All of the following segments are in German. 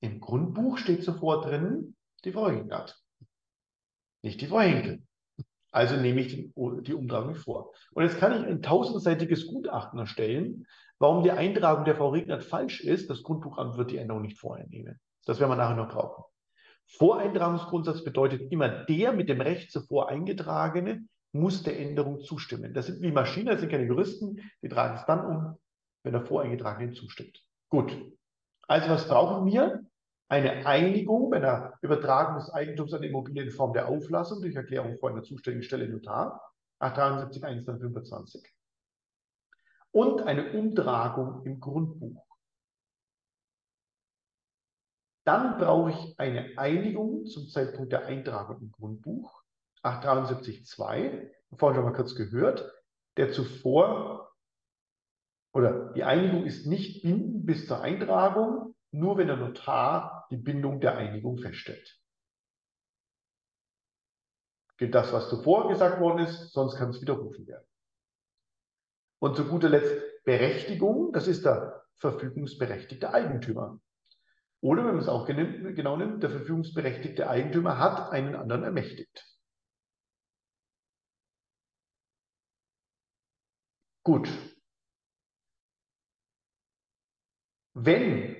Im Grundbuch steht zuvor drin die Frau Hingert, nicht die Henkel. Also nehme ich die, Umtragung vor. Und jetzt kann ich ein tausendseitiges Gutachten erstellen, warum die Eintragung der Frau Regnert falsch ist. Das Grundbuchamt wird die Änderung nicht vorher nehmen. Das werden wir nachher noch brauchen. Voreintragungsgrundsatz bedeutet immer, der mit dem Recht zuvor eingetragene muss der Änderung zustimmen. Das sind wie Maschinen, das sind keine Juristen, die tragen es dann um, wenn der Voreingetragene zustimmt. Gut. Also was brauchen wir? Eine Einigung bei einer Übertragung des Eigentums an Immobilien in Form der Auflassung durch Erklärung vor einer zuständigen Stelle Notar, 873 125. Und eine Umtragung im Grundbuch. Dann brauche ich eine Einigung zum Zeitpunkt der Eintragung im Grundbuch, 873.2, vorhin schon mal kurz gehört, der zuvor, oder die Einigung ist nicht bindend bis zur Eintragung, nur wenn der Notar die Bindung der Einigung feststellt. Gilt das, was zuvor gesagt worden ist, sonst kann es widerrufen werden. Und zu guter Letzt Berechtigung, das ist der verfügungsberechtigte Eigentümer. Oder wenn man es auch genau nimmt, der verfügungsberechtigte Eigentümer hat einen anderen ermächtigt. Gut. Wenn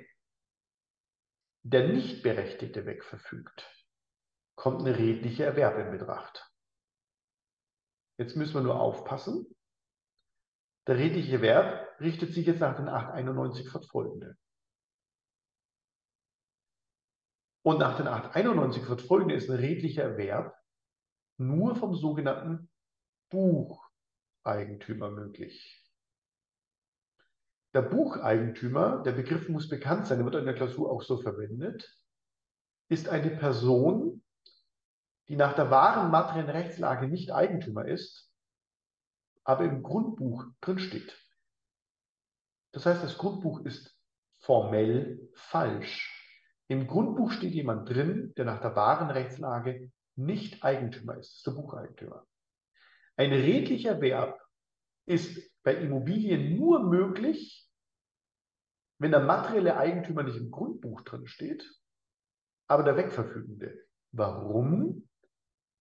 der Nichtberechtigte wegverfügt, kommt eine redliche Erwerb in Betracht. Jetzt müssen wir nur aufpassen. Der redliche Erwerb richtet sich jetzt nach den 891 fortfolgende. Und nach den 891 fortfolgende ist ein redlicher Erwerb nur vom sogenannten Bucheigentümer möglich. Der Bucheigentümer, der Begriff muss bekannt sein, der wird in der Klausur auch so verwendet, ist eine Person, die nach der wahren materiellen Rechtslage nicht Eigentümer ist, aber im Grundbuch drinsteht. Das heißt, das Grundbuch ist formell falsch. Im Grundbuch steht jemand drin, der nach der wahren Rechtslage nicht Eigentümer ist. Ist der Bucheigentümer. Ein redlicher Erwerb ist bei Immobilien nur möglich, wenn der materielle Eigentümer nicht im Grundbuch drin steht, aber der Wegverfügende. Warum?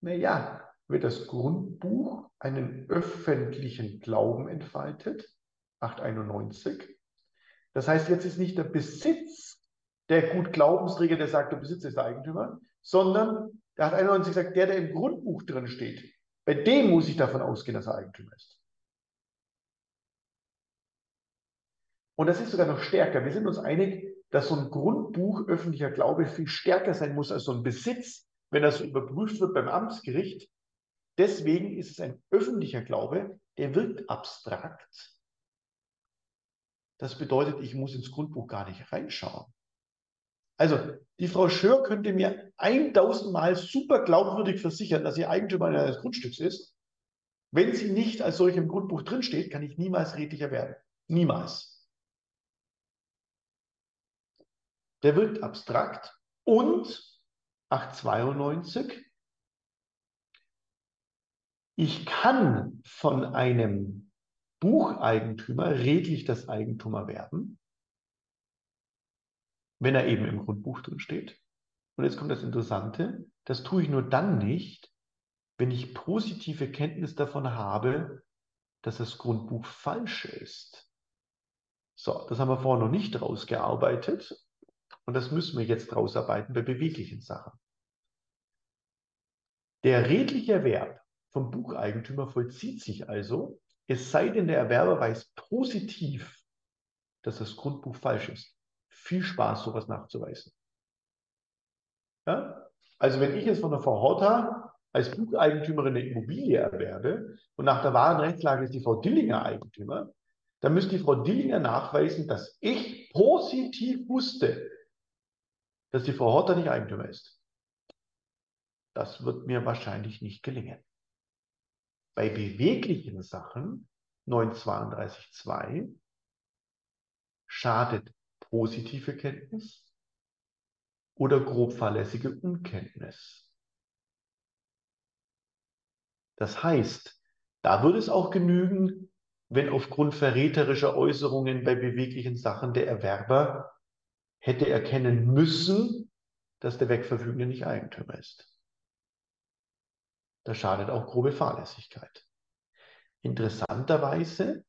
Naja, wird das Grundbuch einen öffentlichen Glauben entfaltet, 891. Das heißt, jetzt ist nicht der Besitz der Gutglaubensträger, der sagt, der Besitzer ist der Eigentümer, sondern der 891 sagt, der, der im Grundbuch drin steht, bei dem muss ich davon ausgehen, dass er Eigentümer ist. Und das ist sogar noch stärker. Wir sind uns einig, dass so ein Grundbuch öffentlicher Glaube viel stärker sein muss als so ein Besitz, wenn das überprüft wird beim Amtsgericht. Deswegen ist es ein öffentlicher Glaube, der wirkt abstrakt. Das bedeutet, ich muss ins Grundbuch gar nicht reinschauen. Also, die Frau Schör könnte mir 1000 Mal super glaubwürdig versichern, dass sie Eigentümer eines Grundstücks ist. Wenn sie nicht als solche im Grundbuch drinsteht, kann ich niemals redlicher werden. Niemals. Der wirkt abstrakt und 892, ich kann von einem Bucheigentümer redlich das Eigentum erwerben, wenn er eben im Grundbuch drin steht. Und jetzt kommt das Interessante, das tue ich nur dann nicht, wenn ich positive Kenntnis davon habe, dass das Grundbuch falsch ist. So, das haben wir vorher noch nicht rausgearbeitet. Und das müssen wir jetzt rausarbeiten bei beweglichen Sachen. Der redliche Erwerb vom Bucheigentümer vollzieht sich also, es sei denn, der Erwerber weiß positiv, dass das Grundbuch falsch ist. Viel Spaß, sowas nachzuweisen. Ja? Also wenn ich jetzt von der Frau Horta als Bucheigentümerin eine Immobilie erwerbe und nach der wahren Rechtslage ist die Frau Dillinger Eigentümer, dann müsste die Frau Dillinger nachweisen, dass ich positiv wusste, dass die Frau Horter nicht Eigentümer ist. Das wird mir wahrscheinlich nicht gelingen. Bei beweglichen Sachen 932.2 schadet positive Kenntnis oder grob fahrlässige Unkenntnis. Das heißt, da würde es auch genügen, wenn aufgrund verräterischer Äußerungen bei beweglichen Sachen der Erwerber hätte erkennen müssen, dass der Wegverfügende nicht Eigentümer ist. Das schadet auch grobe Fahrlässigkeit. Interessanterweise,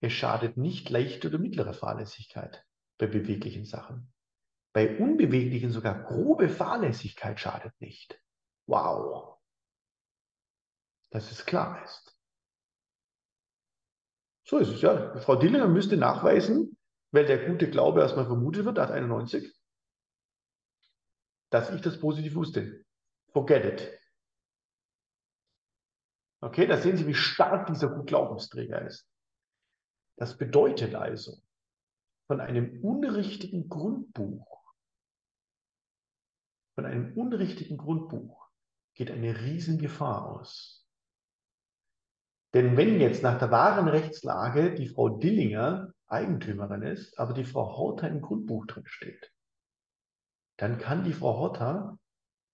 es schadet nicht leichte oder mittlere Fahrlässigkeit bei beweglichen Sachen. Bei unbeweglichen sogar grobe Fahrlässigkeit schadet nicht. Wow. Dass es klar ist. So ist es, ja. Frau Dillinger müsste nachweisen, weil der gute Glaube erstmal vermutet wird, 891, dass ich das positiv wusste. Forget it. Okay, da sehen Sie, wie stark dieser Gutglaubensträger ist. Das bedeutet also, von einem unrichtigen Grundbuch, von einem unrichtigen Grundbuch geht eine Riesengefahr aus. Denn wenn jetzt nach der wahren Rechtslage die Frau Dillinger Eigentümerin ist, aber die Frau Horta im Grundbuch drin steht, dann kann die Frau Horta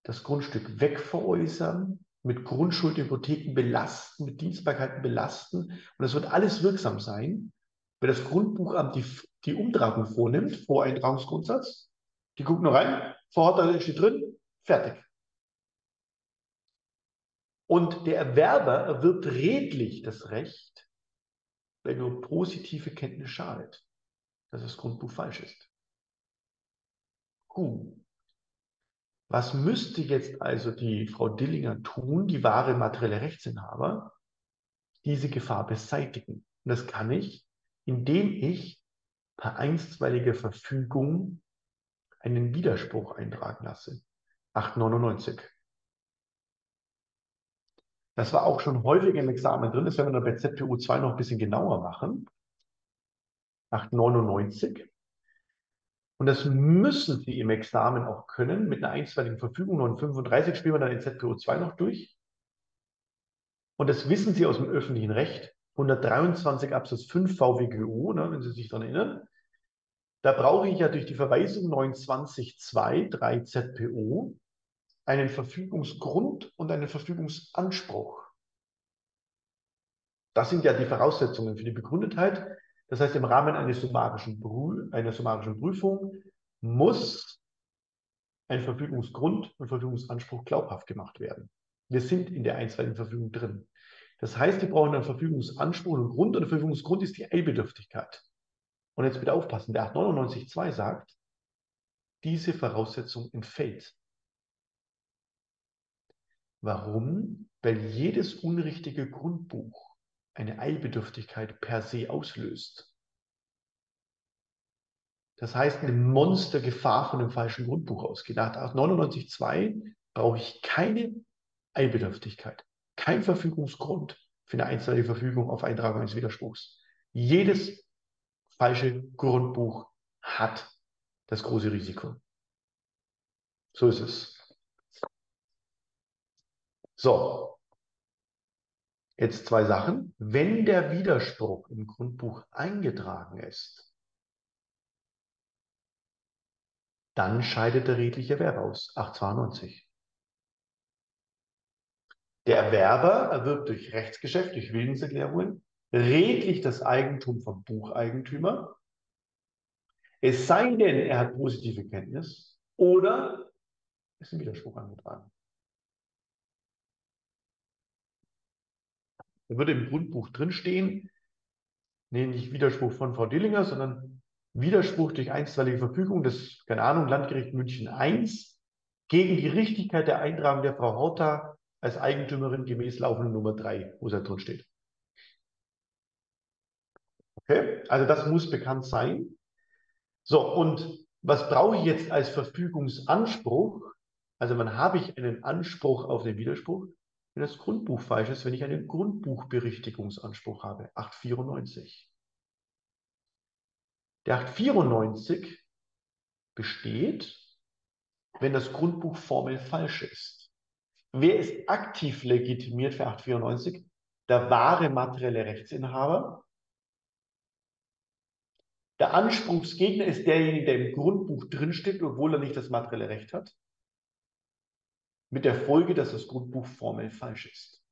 das Grundstück wegveräußern, mit Grundschuldhypotheken belasten, mit Dienstbarkeiten belasten. Und es wird alles wirksam sein, wenn das Grundbuchamt die, die Umtragung vornimmt, Voreintragungsgrundsatz. Die gucken nur rein, Frau Horta steht drin, fertig. Und der Erwerber erwirbt redlich das Recht, wenn nur positive Kenntnis schadet, dass das Grundbuch falsch ist. Gut. Was müsste jetzt also die Frau Dillinger tun, die wahre materielle Rechtsinhaber, diese Gefahr beseitigen? Und das kann ich, indem ich per einstweiliger Verfügung einen Widerspruch eintragen lasse. 899. Das war auch schon häufig im Examen drin, das werden wir dann bei ZPU 2 noch ein bisschen genauer machen. 899. Und das müssen Sie im Examen auch können, mit einer einstweiligen Verfügung. 935 spielen wir dann in ZPO 2 noch durch. Und das wissen Sie aus dem öffentlichen Recht. 123 Absatz 5 VWGO, ne, wenn Sie sich daran erinnern. Da brauche ich ja durch die Verweisung 29.2 3 ZPO einen Verfügungsgrund und einen Verfügungsanspruch. Das sind ja die Voraussetzungen für die Begründetheit. Das heißt, im Rahmen eines summarischen einer summarischen Prüfung muss ein Verfügungsgrund und Verfügungsanspruch glaubhaft gemacht werden. Wir sind in der einstweiligen Verfügung drin. Das heißt, wir brauchen einen Verfügungsanspruch und Grund und der Verfügungsgrund ist die Eilbedürftigkeit. Und jetzt bitte aufpassen, der 899.2 sagt, diese Voraussetzung entfällt. Warum? Weil jedes unrichtige Grundbuch eine Eilbedürftigkeit per se auslöst. Das heißt, eine Monstergefahr von dem falschen Grundbuch ausgeht. Nach 99.2 brauche ich keine Eilbedürftigkeit, kein Verfügungsgrund für eine einstweilige Verfügung auf Eintragung eines Widerspruchs. Jedes falsche Grundbuch hat das große Risiko. So ist es. So, Jetzt zwei Sachen. Wenn der Widerspruch im Grundbuch eingetragen ist, dann scheidet der redliche Erwerber aus. 892. Der Erwerber erwirbt durch Rechtsgeschäft, durch Willenserklärungen, redlich das Eigentum vom Bucheigentümer. Es sei denn, er hat positive Kenntnis oder ist ein Widerspruch angetragen. Da würde im Grundbuch drinstehen, nee, nicht Widerspruch von Frau Dillinger, sondern Widerspruch durch einstweilige Verfügung des, keine Ahnung, Landgericht München I gegen die Richtigkeit der Eintragung der Frau Horta als Eigentümerin gemäß laufenden Nummer 3, wo es da drin steht. Okay, also das muss bekannt sein. So, und was brauche ich jetzt als Verfügungsanspruch? Also wann habe ich einen Anspruch auf den Widerspruch? Wenn das Grundbuch falsch ist, wenn ich einen Grundbuchberichtigungsanspruch habe. 894. Der 894 besteht, wenn das Grundbuch formell falsch ist. Wer ist aktiv legitimiert für 894? Der wahre materielle Rechtsinhaber. Der Anspruchsgegner ist derjenige, der im Grundbuch drinsteht, obwohl er nicht das materielle Recht hat mit der Folge, dass das Grundbuch formell falsch ist.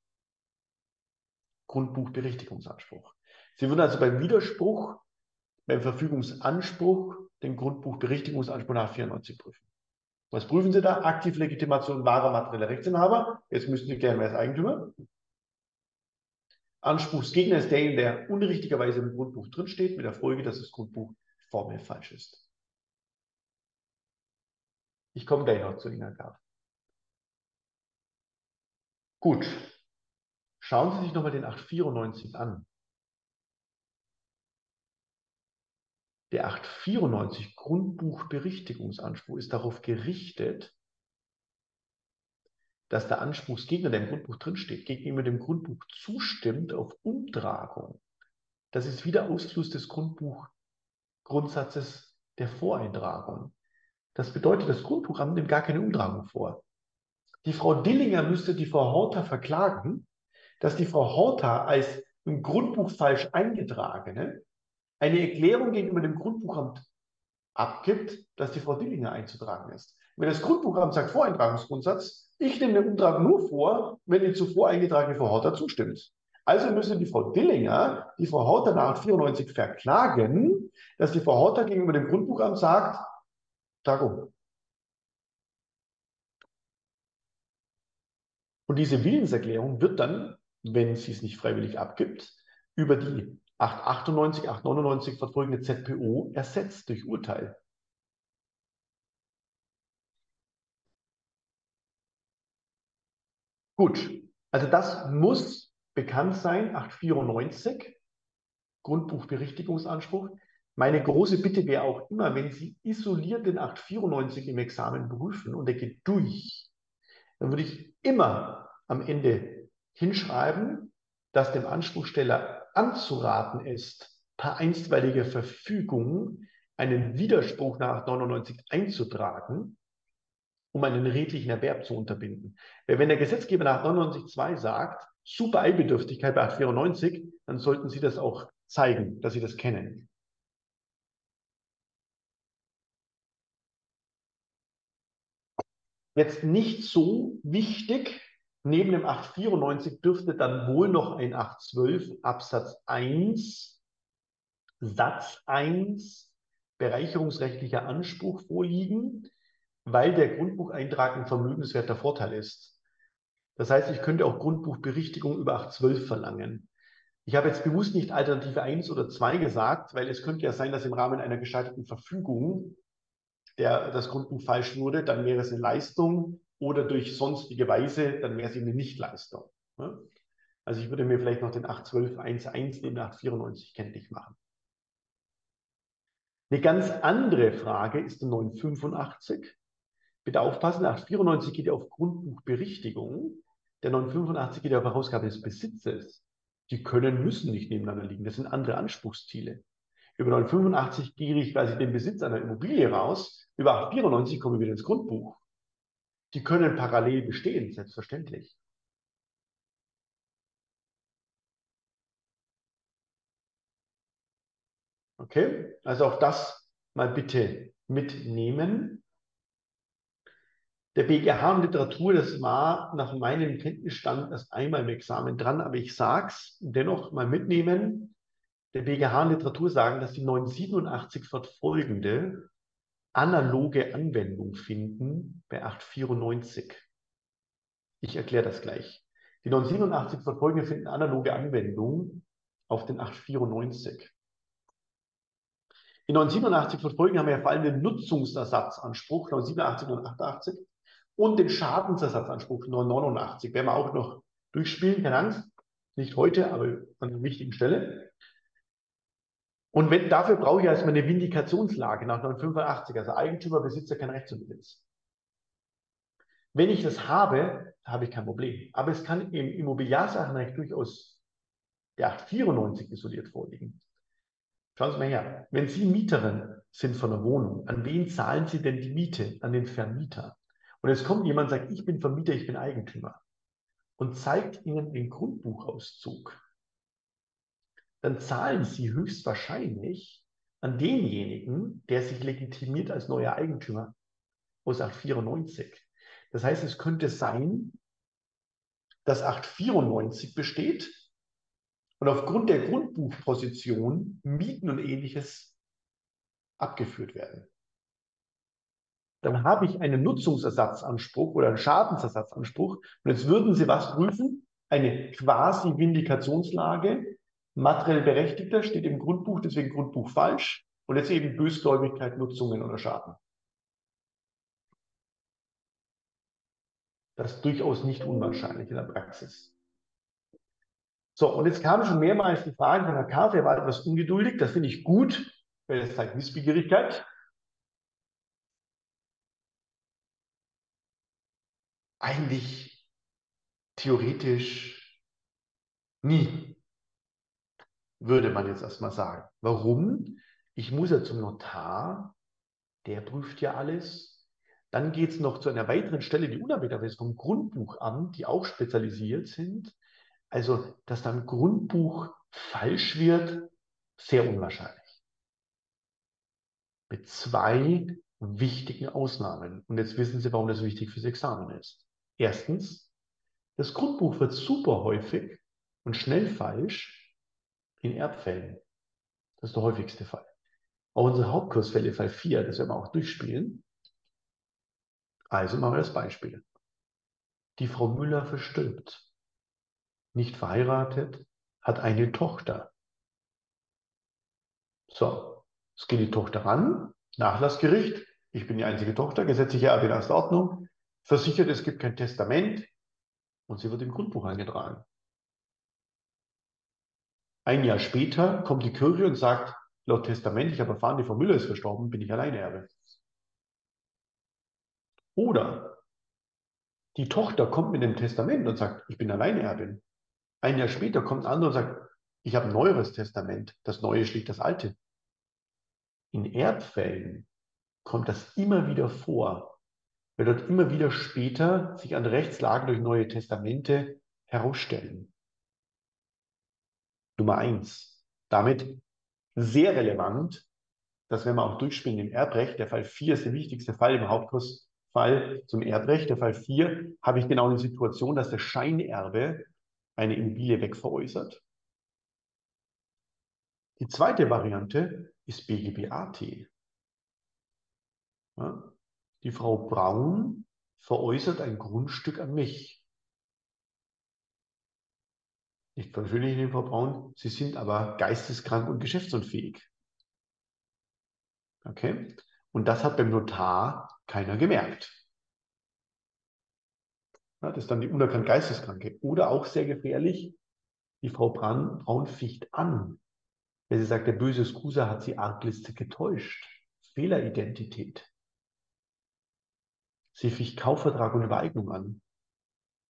Grundbuchberichtigungsanspruch. Sie würden also beim Widerspruch, beim Verfügungsanspruch den Grundbuchberichtigungsanspruch nach 94 prüfen. Was prüfen Sie da? Aktivlegitimation wahrer materieller Rechtsinhaber. Jetzt müssen Sie klären, wer ist Eigentümer. Anspruchsgegner ist derjenige, der unrichtigerweise im Grundbuch drinsteht, mit der Folge, dass das Grundbuch formell falsch ist. Ich komme gleich noch zu Innergabe. Gut. Schauen Sie sich nochmal den 894 an. Der 894 Grundbuchberichtigungsanspruch ist darauf gerichtet, dass der Anspruchsgegner, der im Grundbuch drinsteht, gegenüber dem Grundbuch zustimmt auf Umtragung. Das ist wieder Ausfluss des Grundbuchgrundsatzes der Voreintragung. Das bedeutet, das Grundbuchamt nimmt gar keine Umtragung vor. Die Frau Dillinger müsste die Frau Horter verklagen, dass die Frau Horter als im Grundbuch falsch eingetragene eine Erklärung gegenüber dem Grundbuchamt abgibt, dass die Frau Dillinger einzutragen ist. Wenn das Grundbuchamt sagt Voreintragungsgrundsatz, ich nehme den Umtrag nur vor, wenn die zuvor eingetragene Frau Horter zustimmt. Also müsste die Frau Dillinger die Frau Horter nach 94 verklagen, dass die Frau Horter gegenüber dem Grundbuchamt sagt, Tagung. Und diese Willenserklärung wird dann, wenn sie es nicht freiwillig abgibt, über die 898, 899 verfolgende ZPO ersetzt durch Urteil. Gut, also das muss bekannt sein, 894, Grundbuchberichtigungsanspruch. Meine große Bitte wäre auch immer, wenn Sie isoliert den 894 im Examen prüfen und er geht durch, dann würde ich immer am Ende hinschreiben, dass dem Anspruchsteller anzuraten ist, per einstweiliger Verfügung einen Widerspruch nach 99 einzutragen, um einen redlichen Erwerb zu unterbinden. Weil wenn der Gesetzgeber nach 99.2 sagt, super Eilbedürftigkeit bei 894, dann sollten Sie das auch zeigen, dass Sie das kennen. Jetzt nicht so wichtig, neben dem 894 dürfte dann wohl noch ein 812 Absatz 1, Satz 1, bereicherungsrechtlicher Anspruch vorliegen weil der Grundbucheintrag ein vermögenswerter Vorteil ist. Das heißt, ich könnte auch Grundbuchberichtigung über 812 verlangen. Ich habe jetzt bewusst nicht Alternative 1 oder 2 gesagt, weil es könnte ja sein, dass im Rahmen einer gescheiterten Verfügung der, das Grundbuch falsch wurde, dann wäre es eine Leistung oder durch sonstige Weise, dann wäre es eben eine Nichtleistung. Also ich würde mir vielleicht noch den 812.1.1 neben 894 kenntlich machen. Eine ganz andere Frage ist der 985. Bitte aufpassen, 894 geht ja auf Grundbuchberichtigung, der 985 geht ja auf Herausgabe des Besitzes. Die können, müssen nicht nebeneinander liegen. Das sind andere Anspruchsziele. Über 985 gehe ich quasi den Besitz einer Immobilie raus. Über 894 komme ich wieder ins Grundbuch. Die können parallel bestehen, selbstverständlich. Okay, also auch das mal bitte mitnehmen. Der BGH und Literatur, das war nach meinem Kenntnisstand erst einmal im Examen dran, aber ich sage es dennoch mal mitnehmen. Der BGH und Literatur sagen, dass die 987 fortfolgende analoge Anwendung finden bei 894. Ich erkläre das gleich. Die 987 fortfolgende finden analoge Anwendung auf den 894. Die 987 fortfolgende haben ja vor allem den Nutzungsersatzanspruch, 987 und 88 und den Schadensersatzanspruch 989 werden wir auch noch durchspielen, keine Angst. Nicht heute, aber an einer wichtigen Stelle. Und wenn, dafür brauche ich erstmal eine Vindikationslage nach 985, also Eigentümer, Besitzer, kein Recht zum Besitz. Wenn ich das habe, habe ich kein Problem. Aber es kann im Immobiliarsachenrecht durchaus der 894 isoliert vorliegen. Schauen Sie mal her. Wenn Sie Mieterin sind von einer Wohnung, an wen zahlen Sie denn die Miete? An den Vermieter. Und jetzt kommt jemand und sagt, ich bin Vermieter, ich bin Eigentümer und zeigt Ihnen den Grundbuchauszug, dann zahlen Sie höchstwahrscheinlich an denjenigen, der sich legitimiert als neuer Eigentümer aus 894. Das heißt, es könnte sein, dass 894 besteht und aufgrund der Grundbuchposition Mieten und ähnliches abgeführt werden. Dann habe ich einen Nutzungsersatzanspruch oder einen Schadensersatzanspruch. Und jetzt würden Sie was prüfen? Eine quasi Vindikationslage. Materiell Berechtigter steht im Grundbuch, deswegen Grundbuch falsch. Und jetzt eben Bösgläubigkeit, Nutzungen oder Schaden. Das ist durchaus nicht unwahrscheinlich in der Praxis. So, und jetzt kam schon mehrmals die Frage von Herr Kaff, er war etwas ungeduldig, das finde ich gut, weil das zeigt Wissbegierigkeit. Eigentlich theoretisch nie, würde man jetzt erstmal sagen. Warum? Ich muss ja zum Notar, der prüft ja alles. Dann geht es noch zu einer weiteren Stelle, die unabhängig ist vom Grundbuchamt, die auch spezialisiert sind. Also, dass dann Grundbuch falsch wird, sehr unwahrscheinlich. Mit zwei wichtigen Ausnahmen. Und jetzt wissen Sie, warum das wichtig fürs Examen ist. Erstens, das Grundbuch wird super häufig und schnell falsch in Erbfällen. Das ist der häufigste Fall. Auch unsere Hauptkursfälle, Fall 4, das werden wir auch durchspielen. Also machen wir das Beispiel. Die Frau Müller verstirbt nicht verheiratet, hat eine Tochter. So, es geht die Tochter ran, Nachlassgericht, ich bin die einzige Tochter, gesetzliche Erbe in erster Ordnung, versichert, es gibt kein Testament und sie wird im Grundbuch eingetragen. Ein Jahr später kommt die Kirche und sagt, laut Testament, ich habe erfahren, die Frau Müller ist verstorben, bin ich Alleinerbe. Oder die Tochter kommt mit dem Testament und sagt, ich bin Alleinerbin. Ein Jahr später kommt ein anderer und sagt, ich habe ein neueres Testament, das Neue schlägt das Alte. In Erbfällen kommt das immer wieder vor, weil dort immer wieder später sich an Rechtslagen durch neue Testamente herausstellen. Nummer eins. Damit sehr relevant, dass wenn wir auch durchspielen im Erbrecht, der Fall 4 ist der wichtigste Fall im Hauptkursfall zum Erbrecht, der Fall 4, habe ich genau eine Situation, dass der Scheinerbe eine Immobilie wegveräußert. Die zweite Variante ist BGBAT. Ja, die Frau Braun veräußert ein Grundstück an mich. Ich verschuldige den Frau Braun, Sie sind aber geisteskrank und geschäftsunfähig. Okay? Und das hat beim Notar keiner gemerkt. Ja, das ist dann die unerkannt Geisteskranke. Oder auch sehr gefährlich, die Frau Braun, Braun ficht an. Wenn sie sagt, der böse Skusa hat sie arglistig getäuscht. Fehleridentität. Sie ficht Kaufvertrag und Übereignung an.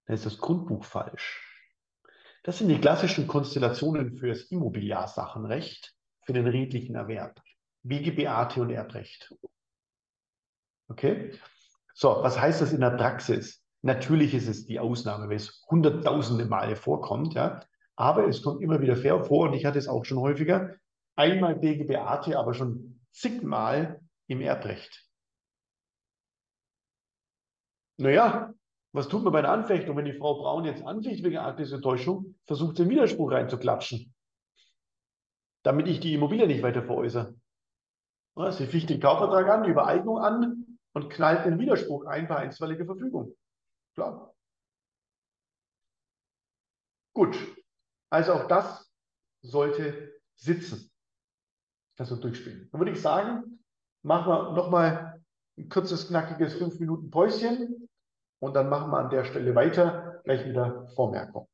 Dann ist das Grundbuch falsch. Das sind die klassischen Konstellationen für das Immobiliarsachenrecht, für den redlichen Erwerb. BGBAT und Erbrecht. Okay? So, was heißt das in der Praxis? Natürlich ist es die Ausnahme, weil es hunderttausende Male vorkommt, ja. Aber es kommt immer wieder vor und ich hatte es auch schon häufiger. Einmal BGBAT, aber schon zigmal im Erbrecht. Naja, was tut man bei der Anfechtung, wenn die Frau Braun jetzt anficht wegen arktischer Täuschung, versucht sie einen Widerspruch reinzuklatschen, damit ich die Immobilie nicht weiter veräußere. Sie ficht den Kaufvertrag an, die Übereignung an und knallt den Widerspruch ein bei einstweiliger Verfügung. Klar. Gut. Also auch das sollte sitzen. Also durchspielen. Dann würde ich sagen, machen wir nochmal ein kurzes, knackiges 5 Minuten Päuschen und dann machen wir an der Stelle weiter. Gleich wieder Vormerkung.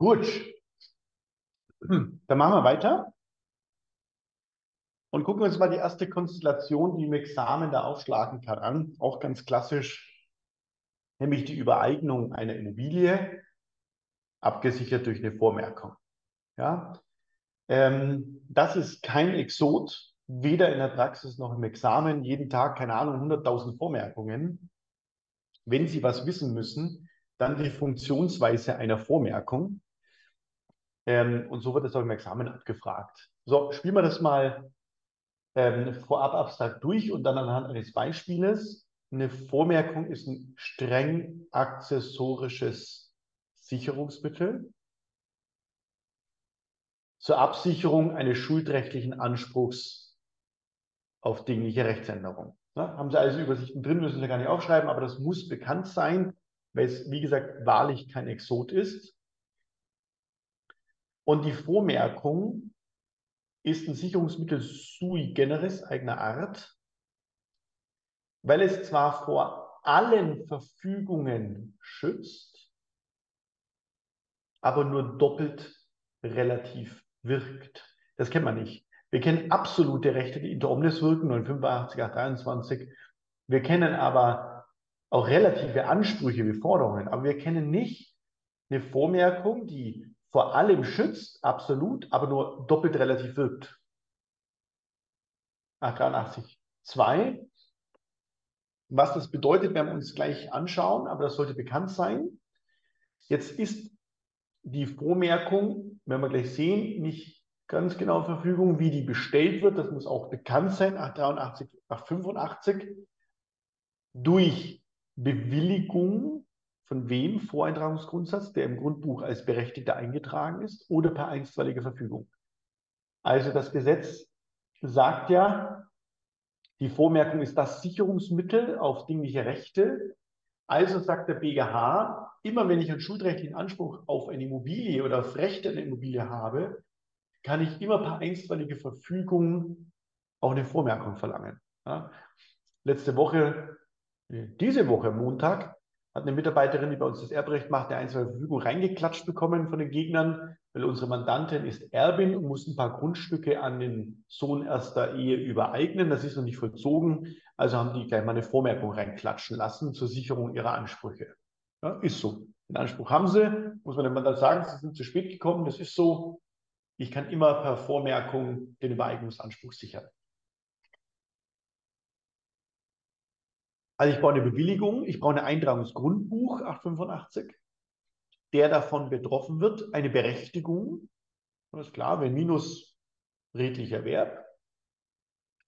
Gut. Dann machen wir weiter. Und gucken wir uns mal die erste Konstellation, die im Examen da aufschlagen kann, an. Auch ganz klassisch, nämlich die Übereignung einer Immobilie, abgesichert durch eine Vormerkung. Ja? Ähm, das ist kein Exot, weder in der Praxis noch im Examen. Jeden Tag, keine Ahnung, 100.000 Vormerkungen. Wenn Sie was wissen müssen, dann die Funktionsweise einer Vormerkung. Ähm, und so wird es auch im Examen abgefragt. So, spielen wir das mal ähm, vorab abstrakt durch und dann anhand eines Beispieles. Eine Vormerkung ist ein streng accessorisches Sicherungsmittel zur Absicherung eines schuldrechtlichen Anspruchs auf dingliche Rechtsänderung. Ja, haben Sie also Übersichten drin, müssen Sie gar nicht aufschreiben, aber das muss bekannt sein, weil es, wie gesagt, wahrlich kein Exot ist. Und die Vormerkung ist ein Sicherungsmittel sui generis eigener Art, weil es zwar vor allen Verfügungen schützt, aber nur doppelt relativ wirkt. Das kennt man nicht. Wir kennen absolute Rechte, die inter omnes wirken, 985, 823. Wir kennen aber auch relative Ansprüche wie Forderungen, aber wir kennen nicht eine Vormerkung, die vor allem schützt, absolut, aber nur doppelt relativ wirkt. 83. 2. Was das bedeutet, werden wir uns gleich anschauen, aber das sollte bekannt sein. Jetzt ist die Vormerkung, werden wir gleich sehen, nicht ganz genau Verfügung, wie die bestellt wird. Das muss auch bekannt sein, 883, 885. Durch Bewilligung von wem Voreintragungsgrundsatz, der im Grundbuch als Berechtigter eingetragen ist, oder per einstweilige Verfügung. Also das Gesetz sagt ja, die Vormerkung ist das Sicherungsmittel auf dingliche Rechte. Also sagt der BGH, immer wenn ich einen schuldrechtlichen Anspruch auf eine Immobilie oder auf Rechte an eine Immobilie habe, kann ich immer per einstweilige Verfügung auch eine Vormerkung verlangen. Ja. Letzte Woche, diese Woche Montag, hat eine Mitarbeiterin, die bei uns das Erbrecht macht, eine einzelne Verfügung reingeklatscht bekommen von den Gegnern, weil unsere Mandantin ist Erbin und muss ein paar Grundstücke an den Sohn erster Ehe übereignen. Das ist noch nicht vollzogen. Also haben die gleich mal eine Vormerkung reinklatschen lassen zur Sicherung ihrer Ansprüche. Ja, ist so. Den Anspruch haben sie, muss man dem Mandant sagen, sie sind zu spät gekommen, das ist so. Ich kann immer per Vormerkung den Übereignungsanspruch sichern. Also ich brauche eine Bewilligung, ich brauche ein Eintragungsgrundbuch 885, der davon betroffen wird, eine Berechtigung, das ist klar, wenn minus redlicher Verb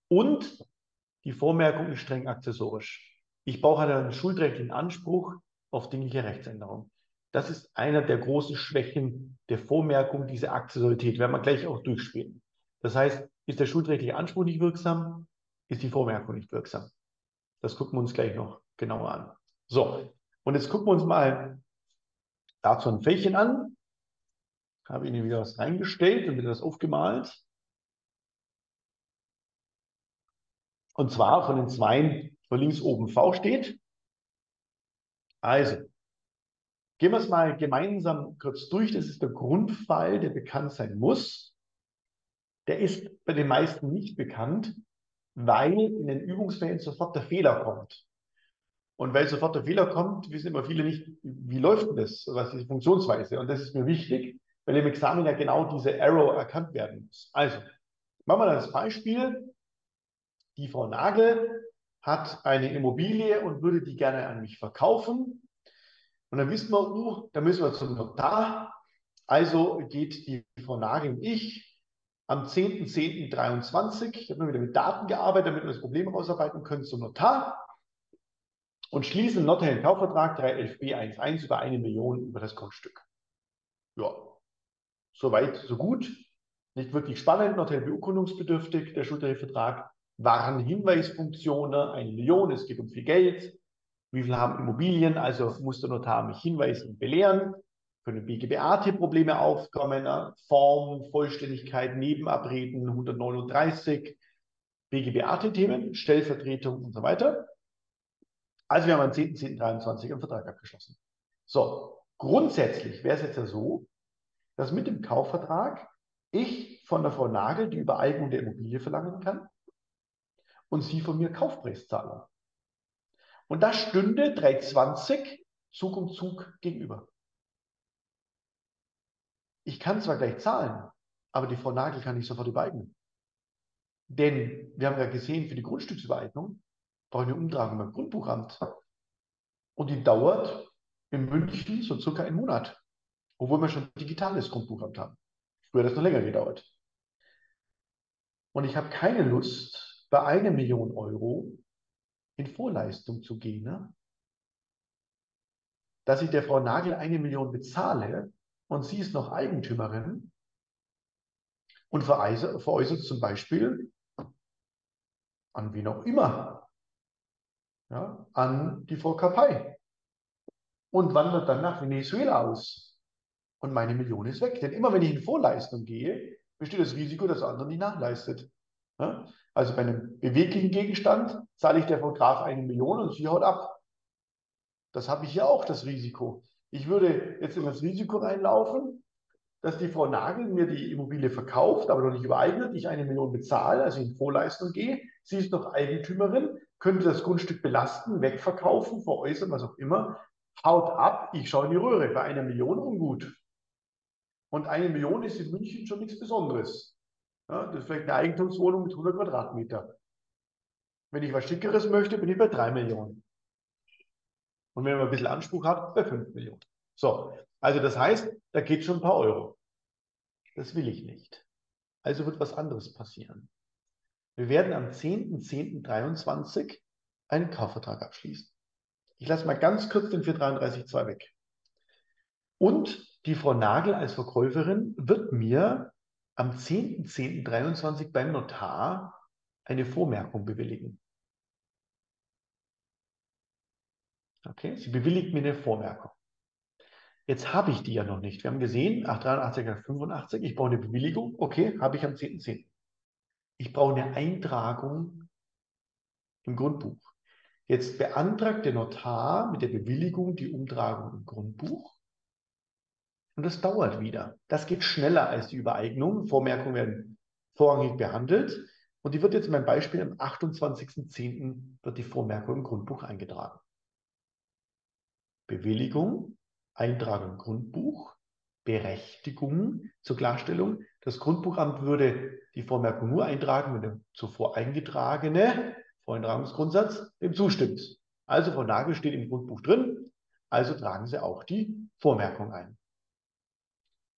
und die Vormerkung ist streng accessorisch. Ich brauche einen schuldrechtlichen Anspruch auf dingliche Rechtsänderung. Das ist einer der großen Schwächen der Vormerkung, diese Accessorität, werden wir gleich auch durchspielen. Das heißt, ist der schuldrechtliche Anspruch nicht wirksam, ist die Vormerkung nicht wirksam. Das gucken wir uns gleich noch genauer an. So, und jetzt gucken wir uns mal dazu ein Fällchen an. Habe Ihnen wieder was reingestellt und wieder das aufgemalt. Und zwar von den zwei, wo links oben V steht. Also, gehen wir es mal gemeinsam kurz durch. Das ist der Grundfall, der bekannt sein muss. Der ist bei den meisten nicht bekannt weil in den Übungsfällen sofort der Fehler kommt. Und weil sofort der Fehler kommt, wissen immer viele nicht, wie läuft denn das, was ist die Funktionsweise. Und das ist mir wichtig, weil im Examen ja genau diese Error erkannt werden muss. Also, machen wir das Beispiel. Die Frau Nagel hat eine Immobilie und würde die gerne an mich verkaufen. Und dann wissen wir, uh, da müssen wir zum Notar. Also geht die Frau Nagel und ich am 10.10.23, ich habe nur wieder mit Daten gearbeitet, damit wir das Problem rausarbeiten können, zum Notar und schließen notariellen Kaufvertrag 311b11 über eine Million über das Grundstück. Ja, soweit, so gut. Nicht wirklich spannend, notariell beurkundungsbedürftig, der Schuldtarifvertrag. Hinweisfunktionen, eine Million, es geht um viel Geld. Wie viel haben Immobilien? Also muss der Notar mich hinweisen und belehren können BGB-AT-Probleme aufkommen, ne? Form, Vollständigkeit, Nebenabreden 139, BGB-AT-Themen, Stellvertretung und so weiter. Also wir haben am 10.10.23 einen Vertrag abgeschlossen. So, grundsätzlich wäre es jetzt ja so, dass mit dem Kaufvertrag ich von der Frau Nagel die Übereignung der Immobilie verlangen kann und sie von mir Kaufpreiszahlung. Und das stünde 320 Zug um Zug gegenüber. Ich kann zwar gleich zahlen, aber die Frau Nagel kann ich sofort übereignen. Denn wir haben ja gesehen, für die Grundstücksübereignung brauche ich eine Umtragung beim Grundbuchamt. Und die dauert in München so circa einen Monat, obwohl wir schon digitales Grundbuchamt haben. Früher hat das noch länger gedauert. Und ich habe keine Lust, bei einer Million Euro in Vorleistung zu gehen, ne? dass ich der Frau Nagel eine Million bezahle und sie ist noch Eigentümerin und veräußert, zum Beispiel an wen auch immer, ja, an die Frau Kapai und wandert dann nach Venezuela aus. Und meine Million ist weg. Denn immer wenn ich in Vorleistung gehe, besteht das Risiko, dass der andere nicht nachleistet. Ja? Also bei einem beweglichen Gegenstand zahle ich der Fotograf eine Million und sie haut ab. Das habe ich hier auch, das Risiko. Ich würde jetzt in das Risiko reinlaufen, dass die Frau Nagel mir die Immobilie verkauft, aber noch nicht übereignet, ich eine Million bezahle, also in Vorleistung gehe. Sie ist noch Eigentümerin, könnte das Grundstück belasten, wegverkaufen, veräußern, was auch immer, haut ab, ich schaue in die Röhre, bei einer Million ungut. Und eine Million ist in München schon nichts Besonderes. Ja, das ist vielleicht eine Eigentumswohnung mit 100 Quadratmeter. Wenn ich was Schickeres möchte, bin ich bei 3 Millionen. Und wenn man ein bisschen Anspruch hat, bei 5 Millionen. So, also das heißt, da geht schon ein paar Euro. Das will ich nicht. Also wird was anderes passieren. Wir werden am 10.10.23 einen Kaufvertrag abschließen. Ich lasse mal ganz kurz den 433.2 weg. Und die Frau Nagel als Verkäuferin wird mir am 10.10.23 beim Notar eine Vormerkung bewilligen. Okay, sie bewilligt mir eine Vormerkung. Jetzt habe ich die ja noch nicht. Wir haben gesehen, 883, 85, ich brauche eine Bewilligung. Okay, habe ich am 10.10. Ich brauche eine Eintragung im Grundbuch. Jetzt beantragt der Notar mit der Bewilligung die Umtragung im Grundbuch. Und das dauert wieder. Das geht schneller als die Übereignung. Vormerkungen werden vorrangig behandelt. Und die wird jetzt in meinem Beispiel am 28.10. wird die Vormerkung im Grundbuch eingetragen. Bewilligung, Eintragung im Grundbuch, Berechtigung zur Klarstellung. Das Grundbuchamt würde die Vormerkung nur eintragen, wenn der zuvor eingetragene Voreintragungsgrundsatz dem zustimmt. Also Frau Nagel steht im Grundbuch drin, also tragen Sie auch die Vormerkung ein.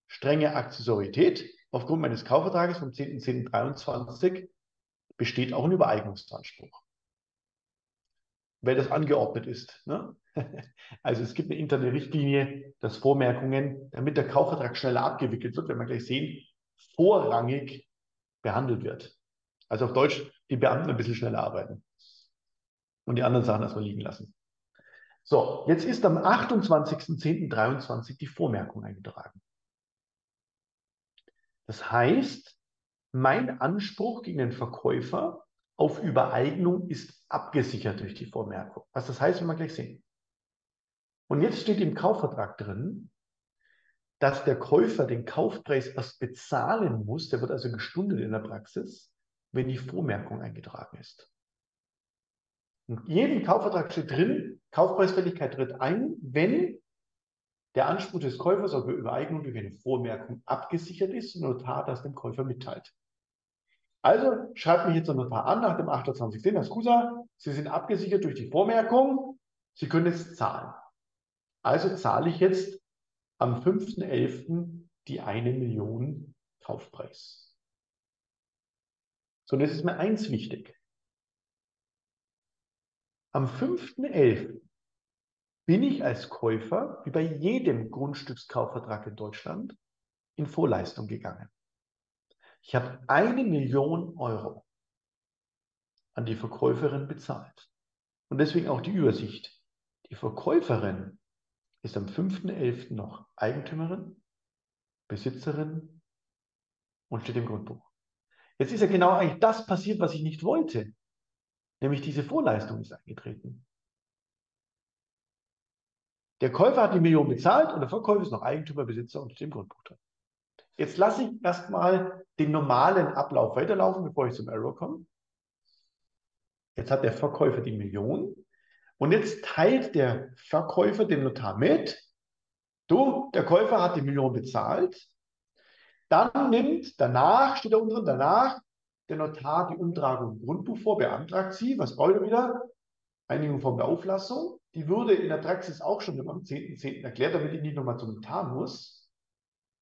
Strenge Akzessorität. Aufgrund meines Kaufvertrages vom 10.10.23 besteht auch ein Übereignungsanspruch. Weil das angeordnet ist. Ne? Also es gibt eine interne Richtlinie, dass Vormerkungen, damit der Kaufvertrag schneller abgewickelt wird, wenn wir gleich sehen, vorrangig behandelt wird. Also auf Deutsch, die Beamten ein bisschen schneller arbeiten. Und die anderen Sachen erstmal liegen lassen. So, jetzt ist am 28.10.23 die Vormerkung eingetragen. Das heißt, mein Anspruch gegen den Verkäufer auf Übereignung ist abgesichert durch die Vormerkung. Was das heißt, werden wir gleich sehen. Und jetzt steht im Kaufvertrag drin, dass der Käufer den Kaufpreis erst bezahlen muss, der wird also gestundet in der Praxis, wenn die Vormerkung eingetragen ist. In jedem Kaufvertrag steht drin, Kaufpreisfälligkeit tritt ein, wenn der Anspruch des Käufers auf Übereignung durch eine Vormerkung abgesichert ist und der Notar das dem Käufer mitteilt. Also schreibt mich jetzt der Notar an nach dem 28.10. Herr Skusa, Sie sind abgesichert durch die Vormerkung, Sie können jetzt zahlen. Also zahle ich jetzt am 5.11. die eine Million Kaufpreis. So, und jetzt ist mir eins wichtig. Am 5.11. bin ich als Käufer, wie bei jedem Grundstückskaufvertrag in Deutschland, in Vorleistung gegangen. Ich habe eine Million Euro an die Verkäuferin bezahlt. Und deswegen auch die Übersicht. Die Verkäuferin ist am 5.11. noch Eigentümerin, Besitzerin und steht im Grundbuch. Jetzt ist ja genau eigentlich das passiert, was ich nicht wollte. Nämlich diese Vorleistung ist eingetreten. Der Käufer hat die Million bezahlt und der Verkäufer ist noch Eigentümer, Besitzer und steht im Grundbuch drin. Jetzt lasse ich erstmal den normalen Ablauf weiterlaufen, bevor ich zum Error komme. Jetzt hat der Verkäufer die Million und jetzt teilt der Verkäufer dem Notar mit, du, der Käufer hat die Million bezahlt, dann nimmt danach, steht da unten danach der Notar die Umtragung im Grundbuch vor, beantragt sie. Was braucht er wieder? Einigung von der Auflassung. Die würde in der Praxis auch schon am 10.10. .10. erklärt, damit ich nicht nochmal zum Notar muss.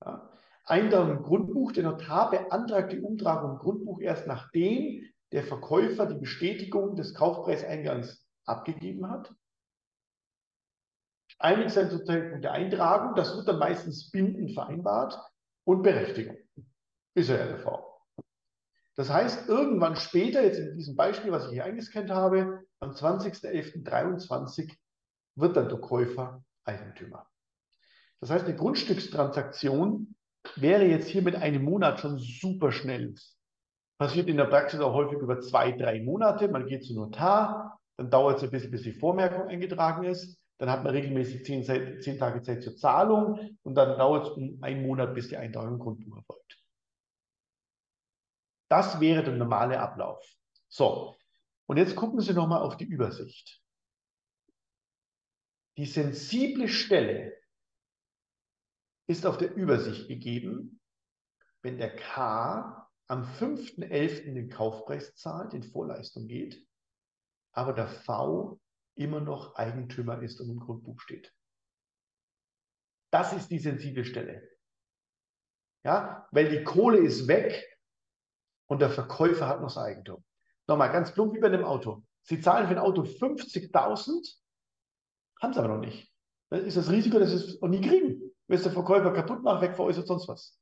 Ja. Eintragung im Grundbuch. Der Notar beantragt die Umtragung im Grundbuch erst nachdem der Verkäufer die Bestätigung des Kaufpreiseingangs abgegeben hat. Einig sein zum Zeitpunkt der Eintragung, das wird dann meistens bindend vereinbart und Berechtigung. Ist ja der Fall. Das heißt, irgendwann später, jetzt in diesem Beispiel, was ich hier eingescannt habe, am 20.11.23 wird dann der Käufer Eigentümer. Das heißt, eine Grundstückstransaktion wäre jetzt hier mit einem Monat schon super schnell. Passiert in der Praxis auch häufig über zwei, drei Monate. Man geht zum Notar, dann dauert es ein bisschen, bis die Vormerkung eingetragen ist. Dann hat man regelmäßig zehn, zehn Tage Zeit zur Zahlung und dann dauert es um einen Monat, bis die Eintragung im Grundbuch erfolgt. Das wäre der normale Ablauf. So, und jetzt gucken Sie nochmal auf die Übersicht. Die sensible Stelle ist auf der Übersicht gegeben, wenn der K am 5.11. den Kaufpreis zahlt, in Vorleistung geht, aber der V immer noch Eigentümer ist und im Grundbuch steht. Das ist die sensible Stelle. Ja, weil die Kohle ist weg und der Verkäufer hat noch das Eigentum. Nochmal ganz plump wie bei einem Auto. Sie zahlen für ein Auto 50.000, haben sie aber noch nicht. Dann ist das Risiko, dass sie es noch nie kriegen. Es der Verkäufer kaputt macht, wegveräußert, sonst was.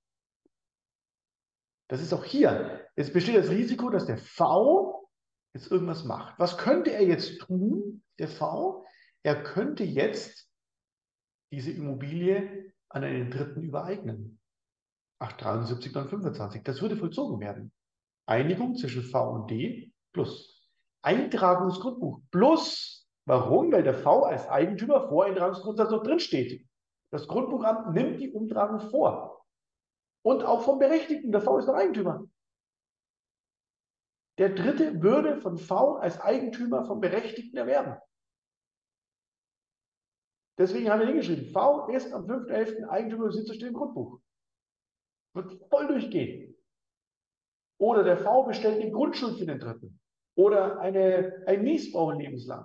Das ist auch hier. Es besteht das Risiko, dass der V jetzt irgendwas macht. Was könnte er jetzt tun, der V? Er könnte jetzt diese Immobilie an einen Dritten übereignen. 873, 925. Das würde vollzogen werden. Einigung zwischen V und D plus Eintragungsgrundbuch plus. Warum? Weil der V als Eigentümer vor Eintragungsgrundsatz noch drinsteht. Das Grundbuchamt nimmt die Umtragung vor. Und auch vom Berechtigten. Der V ist noch Eigentümer. Der Dritte würde von V als Eigentümer vom Berechtigten erwerben. Deswegen haben wir hingeschrieben, V ist am 5.11. Eigentümer Besitzer steht im Grundbuch. Wird voll durchgehen. Oder der V bestellt die Grundschuld für den Dritten. Oder eine, ein Miesbau lebenslang.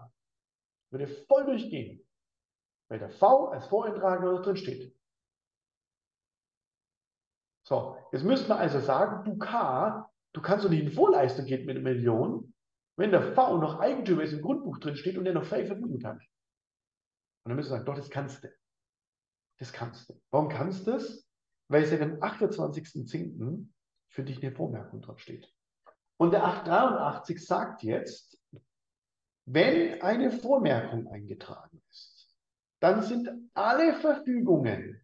Würde voll durchgehen. Weil der V als Voreintrager drin steht. So, jetzt müsste man also sagen, du K, du kannst doch nicht in Vorleistung gehen mit einer Million, wenn der V noch Eigentümer ist, im Grundbuch drin steht und er noch frei verfügen kann. Und dann müssen wir sagen, doch, das kannst du. Das kannst du. Warum kannst du das? Weil es ja am 28.10 für dich eine Vormerkung dort steht. Und der 883 sagt jetzt, wenn eine Vormerkung eingetragen ist, dann sind alle Verfügungen,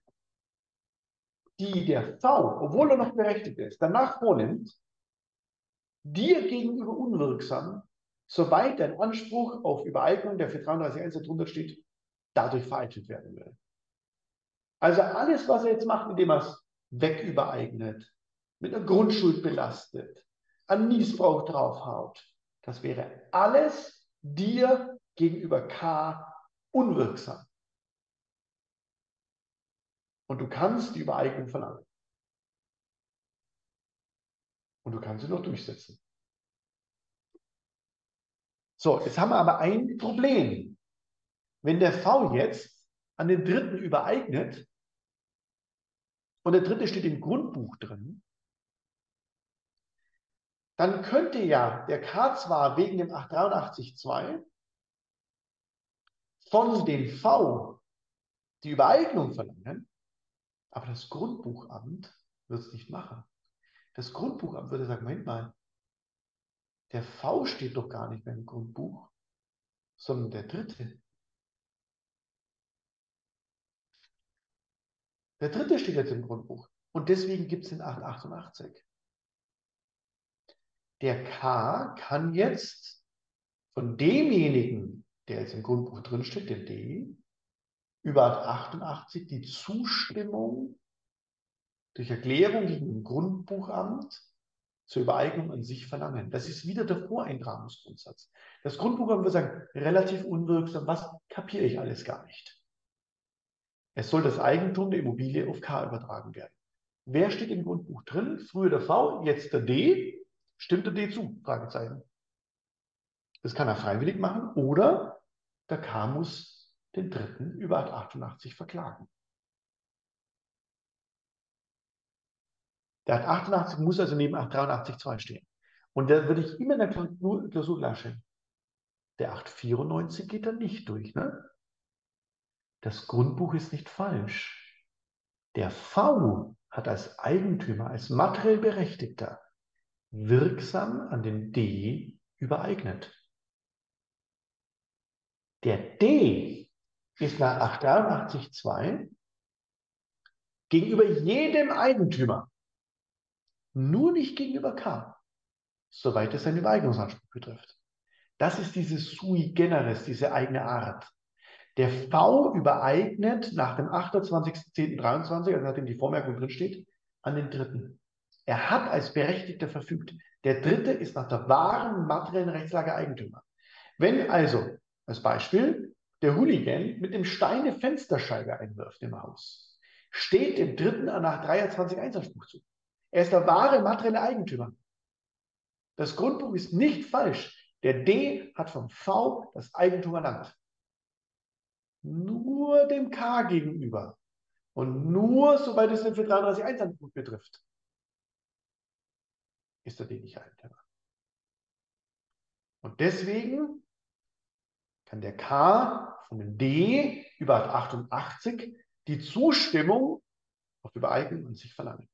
die der V, obwohl er noch berechtigt ist, danach vornimmt, dir gegenüber unwirksam, soweit dein Anspruch auf Übereignung, der für 33.1 darunter steht, dadurch vereitelt werden will. Also alles, was er jetzt macht, indem er es wegübereignet, mit einer Grundschuld belastet, an Missbrauch draufhaut. Das wäre alles dir gegenüber K unwirksam. Und du kannst die Übereignung verlangen. Und du kannst sie noch durchsetzen. So, jetzt haben wir aber ein Problem. Wenn der V jetzt an den Dritten übereignet und der Dritte steht im Grundbuch drin, dann könnte ja der K zwar wegen dem 883.2 von dem V die Übereignung verlangen, aber das Grundbuchamt wird es nicht machen. Das Grundbuchamt würde sagen, Moment mal, der V steht doch gar nicht mehr im Grundbuch, sondern der dritte. Der dritte steht jetzt im Grundbuch. Und deswegen gibt es den 888. Der K kann jetzt von demjenigen, der jetzt im Grundbuch drinsteht, der D, über 88 die Zustimmung durch Erklärung gegen dem Grundbuchamt zur Übereignung an sich verlangen. Das ist wieder der Voreintragungsgrundsatz. Das Grundbuchamt wird sagen, relativ unwirksam, was kapiere ich alles gar nicht. Es soll das Eigentum der Immobilie auf K übertragen werden. Wer steht im Grundbuch drin? Früher der V, jetzt der D. Stimmt der D zu? Fragezeichen. Das kann er freiwillig machen oder der K muss den Dritten über Art 88 verklagen. Der Art 88 muss also neben 883.2 stehen. Und da würde ich immer in der Klausur klarstellen. Der 894 geht dann nicht durch. Ne? Das Grundbuch ist nicht falsch. Der V hat als Eigentümer, als materiell Berechtigter wirksam an den D übereignet. Der D ist nach 883.2 gegenüber jedem Eigentümer, nur nicht gegenüber K, soweit es seinen Übereignungsanspruch betrifft. Das ist dieses sui generis, diese eigene Art. Der V übereignet nach dem 28.10.23, also nachdem die Vormerkung drinsteht, an den Dritten. Er hat als Berechtigter verfügt. Der Dritte ist nach der wahren materiellen Rechtslage Eigentümer. Wenn also, als Beispiel, der Hooligan mit dem Stein eine Fensterscheibe einwirft im Haus, steht dem Dritten nach 23 Einzelspruch zu. Er ist der wahre materielle Eigentümer. Das Grundbuch ist nicht falsch. Der D hat vom V das Eigentum erlangt. Nur dem K gegenüber. Und nur, soweit es den 433 Einzelspruch betrifft, ist der D nicht Eigentümer. Und deswegen kann der K von dem D über 88 die Zustimmung auf Übereignung an sich verlangen.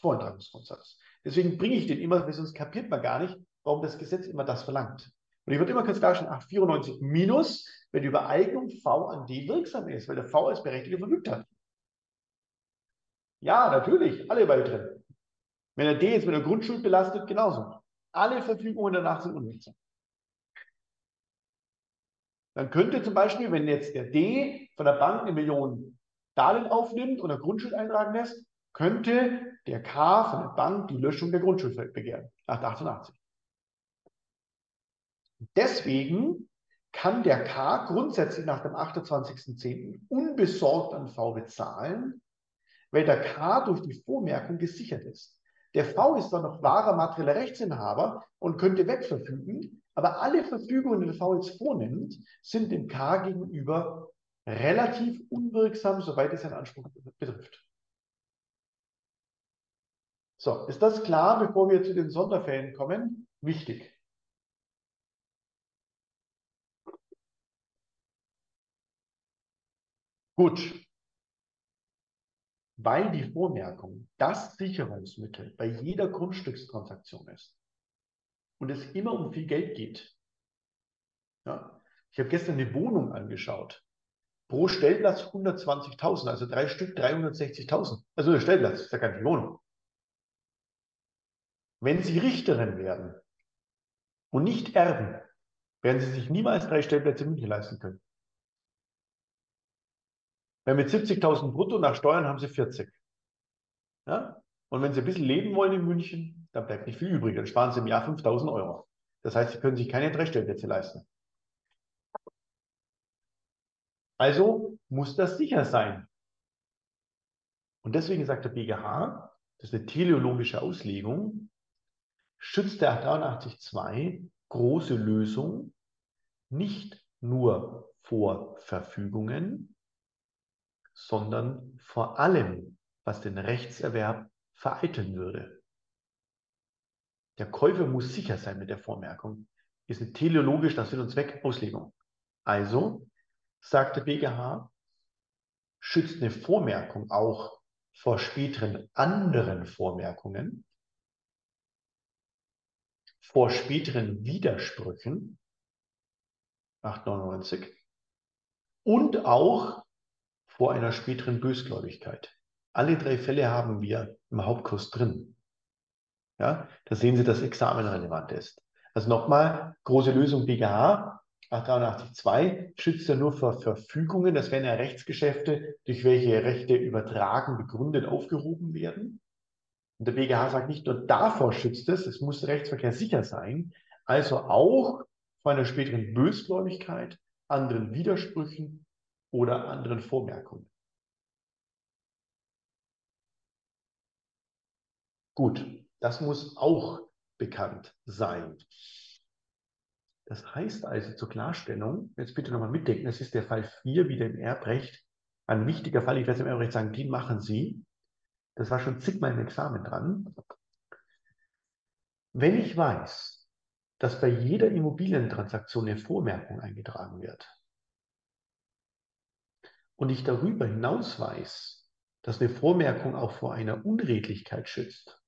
Vorenthaltungsgrundsatz. Deswegen bringe ich den immer, sonst kapiert man gar nicht, warum das Gesetz immer das verlangt. Und ich würde immer kurz darstellen, 894 minus, wenn die Übereignung V an D wirksam ist, weil der V als Berechtigter verfügt hat. Ja, natürlich, alle weiteren. Wenn der D jetzt mit der Grundschuld belastet, genauso. Alle Verfügungen danach sind unwirksam. Dann könnte zum Beispiel, wenn jetzt der D von der Bank eine Million Darlehen aufnimmt eine Grundschuld eintragen lässt, könnte der K von der Bank die Löschung der Grundschuld begehren, nach 88. Deswegen kann der K grundsätzlich nach dem 28.10. unbesorgt an V bezahlen, weil der K durch die Vormerkung gesichert ist. Der V ist zwar noch wahrer materieller Rechtsinhaber und könnte wegverfügen, aber alle Verfügungen, die der V jetzt vornimmt, sind dem K gegenüber relativ unwirksam, soweit es seinen Anspruch betrifft. So, ist das klar, bevor wir zu den Sonderfällen kommen? Wichtig. Gut. Weil die Vormerkung das Sicherungsmittel bei jeder Grundstückstransaktion ist und es immer um viel Geld geht. Ja, ich habe gestern eine Wohnung angeschaut. Pro Stellplatz 120.000, also drei Stück 360.000. Also der Stellplatz ist ja keine Wohnung. Wenn Sie Richterin werden und nicht erben, werden Sie sich niemals drei Stellplätze in München leisten können. Weil mit 70.000 brutto nach Steuern haben Sie 40. Ja? Und wenn Sie ein bisschen leben wollen in München, dann bleibt nicht viel übrig. Dann sparen Sie im Jahr 5.000 Euro. Das heißt, Sie können sich keine drei Stellplätze leisten. Also muss das sicher sein. Und deswegen sagt der BGH, das ist eine teleologische Auslegung, schützt der 83.2 große Lösung nicht nur vor Verfügungen, sondern vor allem, was den Rechtserwerb vereiteln würde. Der Käufer muss sicher sein mit der Vormerkung. Ist eine teleologisch, das wird uns weg, Auslegung. Also, sagt der BGH, schützt eine Vormerkung auch vor späteren anderen Vormerkungen, vor späteren Widersprüchen, 899, und auch vor einer späteren Bösgläubigkeit. Alle drei Fälle haben wir im Hauptkurs drin. Ja, da sehen Sie, dass Examen relevant ist. Also nochmal, große Lösung BGH 883.2 schützt ja nur vor Verfügungen, das wären ja Rechtsgeschäfte, durch welche Rechte übertragen, begründet, aufgehoben werden. Und der BGH sagt nicht nur davor schützt es, es muss Rechtsverkehr sicher sein, also auch vor einer späteren Bösgläubigkeit, anderen Widersprüchen oder anderen Vormerkungen. Gut, das muss auch bekannt sein. Das heißt also zur Klarstellung, jetzt bitte nochmal mitdenken, das ist der Fall 4 wieder im Erbrecht, ein wichtiger Fall, ich werde es im Erbrecht sagen, den machen Sie. Das war schon zigmal im Examen dran. Wenn ich weiß, dass bei jeder Immobilientransaktion eine Vormerkung eingetragen wird und ich darüber hinaus weiß, dass eine Vormerkung auch vor einer Unredlichkeit schützt,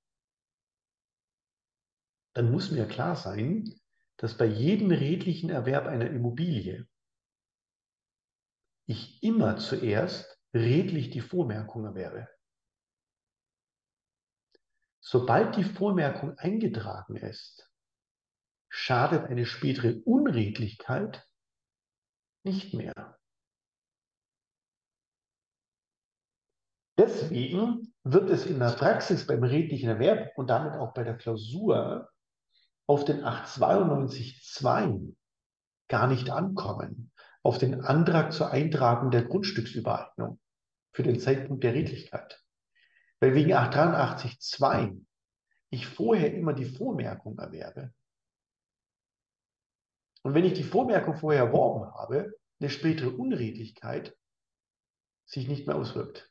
dann muss mir klar sein, dass bei jedem redlichen Erwerb einer Immobilie ich immer zuerst redlich die Vormerkung erwerbe. Sobald die Vormerkung eingetragen ist, schadet eine spätere Unredlichkeit nicht mehr. Deswegen wird es in der Praxis beim redlichen Erwerb und damit auch bei der Klausur auf den 892.2 gar nicht ankommen, auf den Antrag zur Eintragung der Grundstücksübereignung für den Zeitpunkt der Redlichkeit. Weil wegen 883.2 ich vorher immer die Vormerkung erwerbe. Und wenn ich die Vormerkung vorher erworben habe, eine spätere Unredlichkeit sich nicht mehr auswirkt.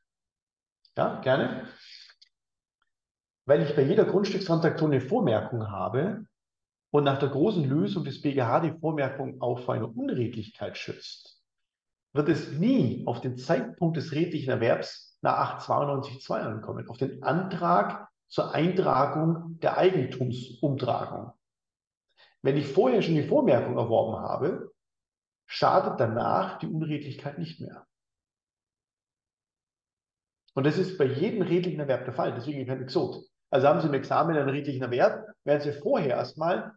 Ja, gerne. Weil ich bei jeder Grundstückstransaktion eine Vormerkung habe, und nach der großen Lösung des BGH die Vormerkung auch vor einer Unredlichkeit schützt, wird es nie auf den Zeitpunkt des redlichen Erwerbs nach 892.2 ankommen, auf den Antrag zur Eintragung der Eigentumsumtragung. Wenn ich vorher schon die Vormerkung erworben habe, schadet danach die Unredlichkeit nicht mehr. Und das ist bei jedem redlichen Erwerb der Fall, deswegen kein Exot. Also haben Sie im Examen einen redlichen Erwerb, werden Sie vorher erstmal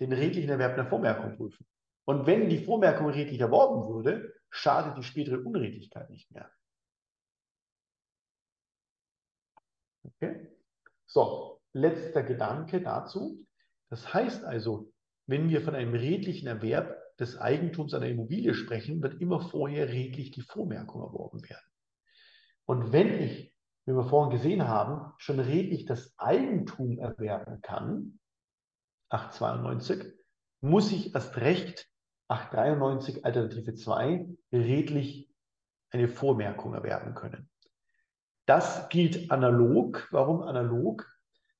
den redlichen Erwerb einer Vormerkung prüfen. Und wenn die Vormerkung redlich erworben wurde, schadet die spätere Unredlichkeit nicht mehr. Okay? So, letzter Gedanke dazu. Das heißt also, wenn wir von einem redlichen Erwerb des Eigentums einer Immobilie sprechen, wird immer vorher redlich die Vormerkung erworben werden. Und wenn ich, wie wir vorhin gesehen haben, schon redlich das Eigentum erwerben kann, 892, muss ich erst recht 893 Alternative 2 redlich eine Vormerkung erwerben können. Das gilt analog. Warum analog?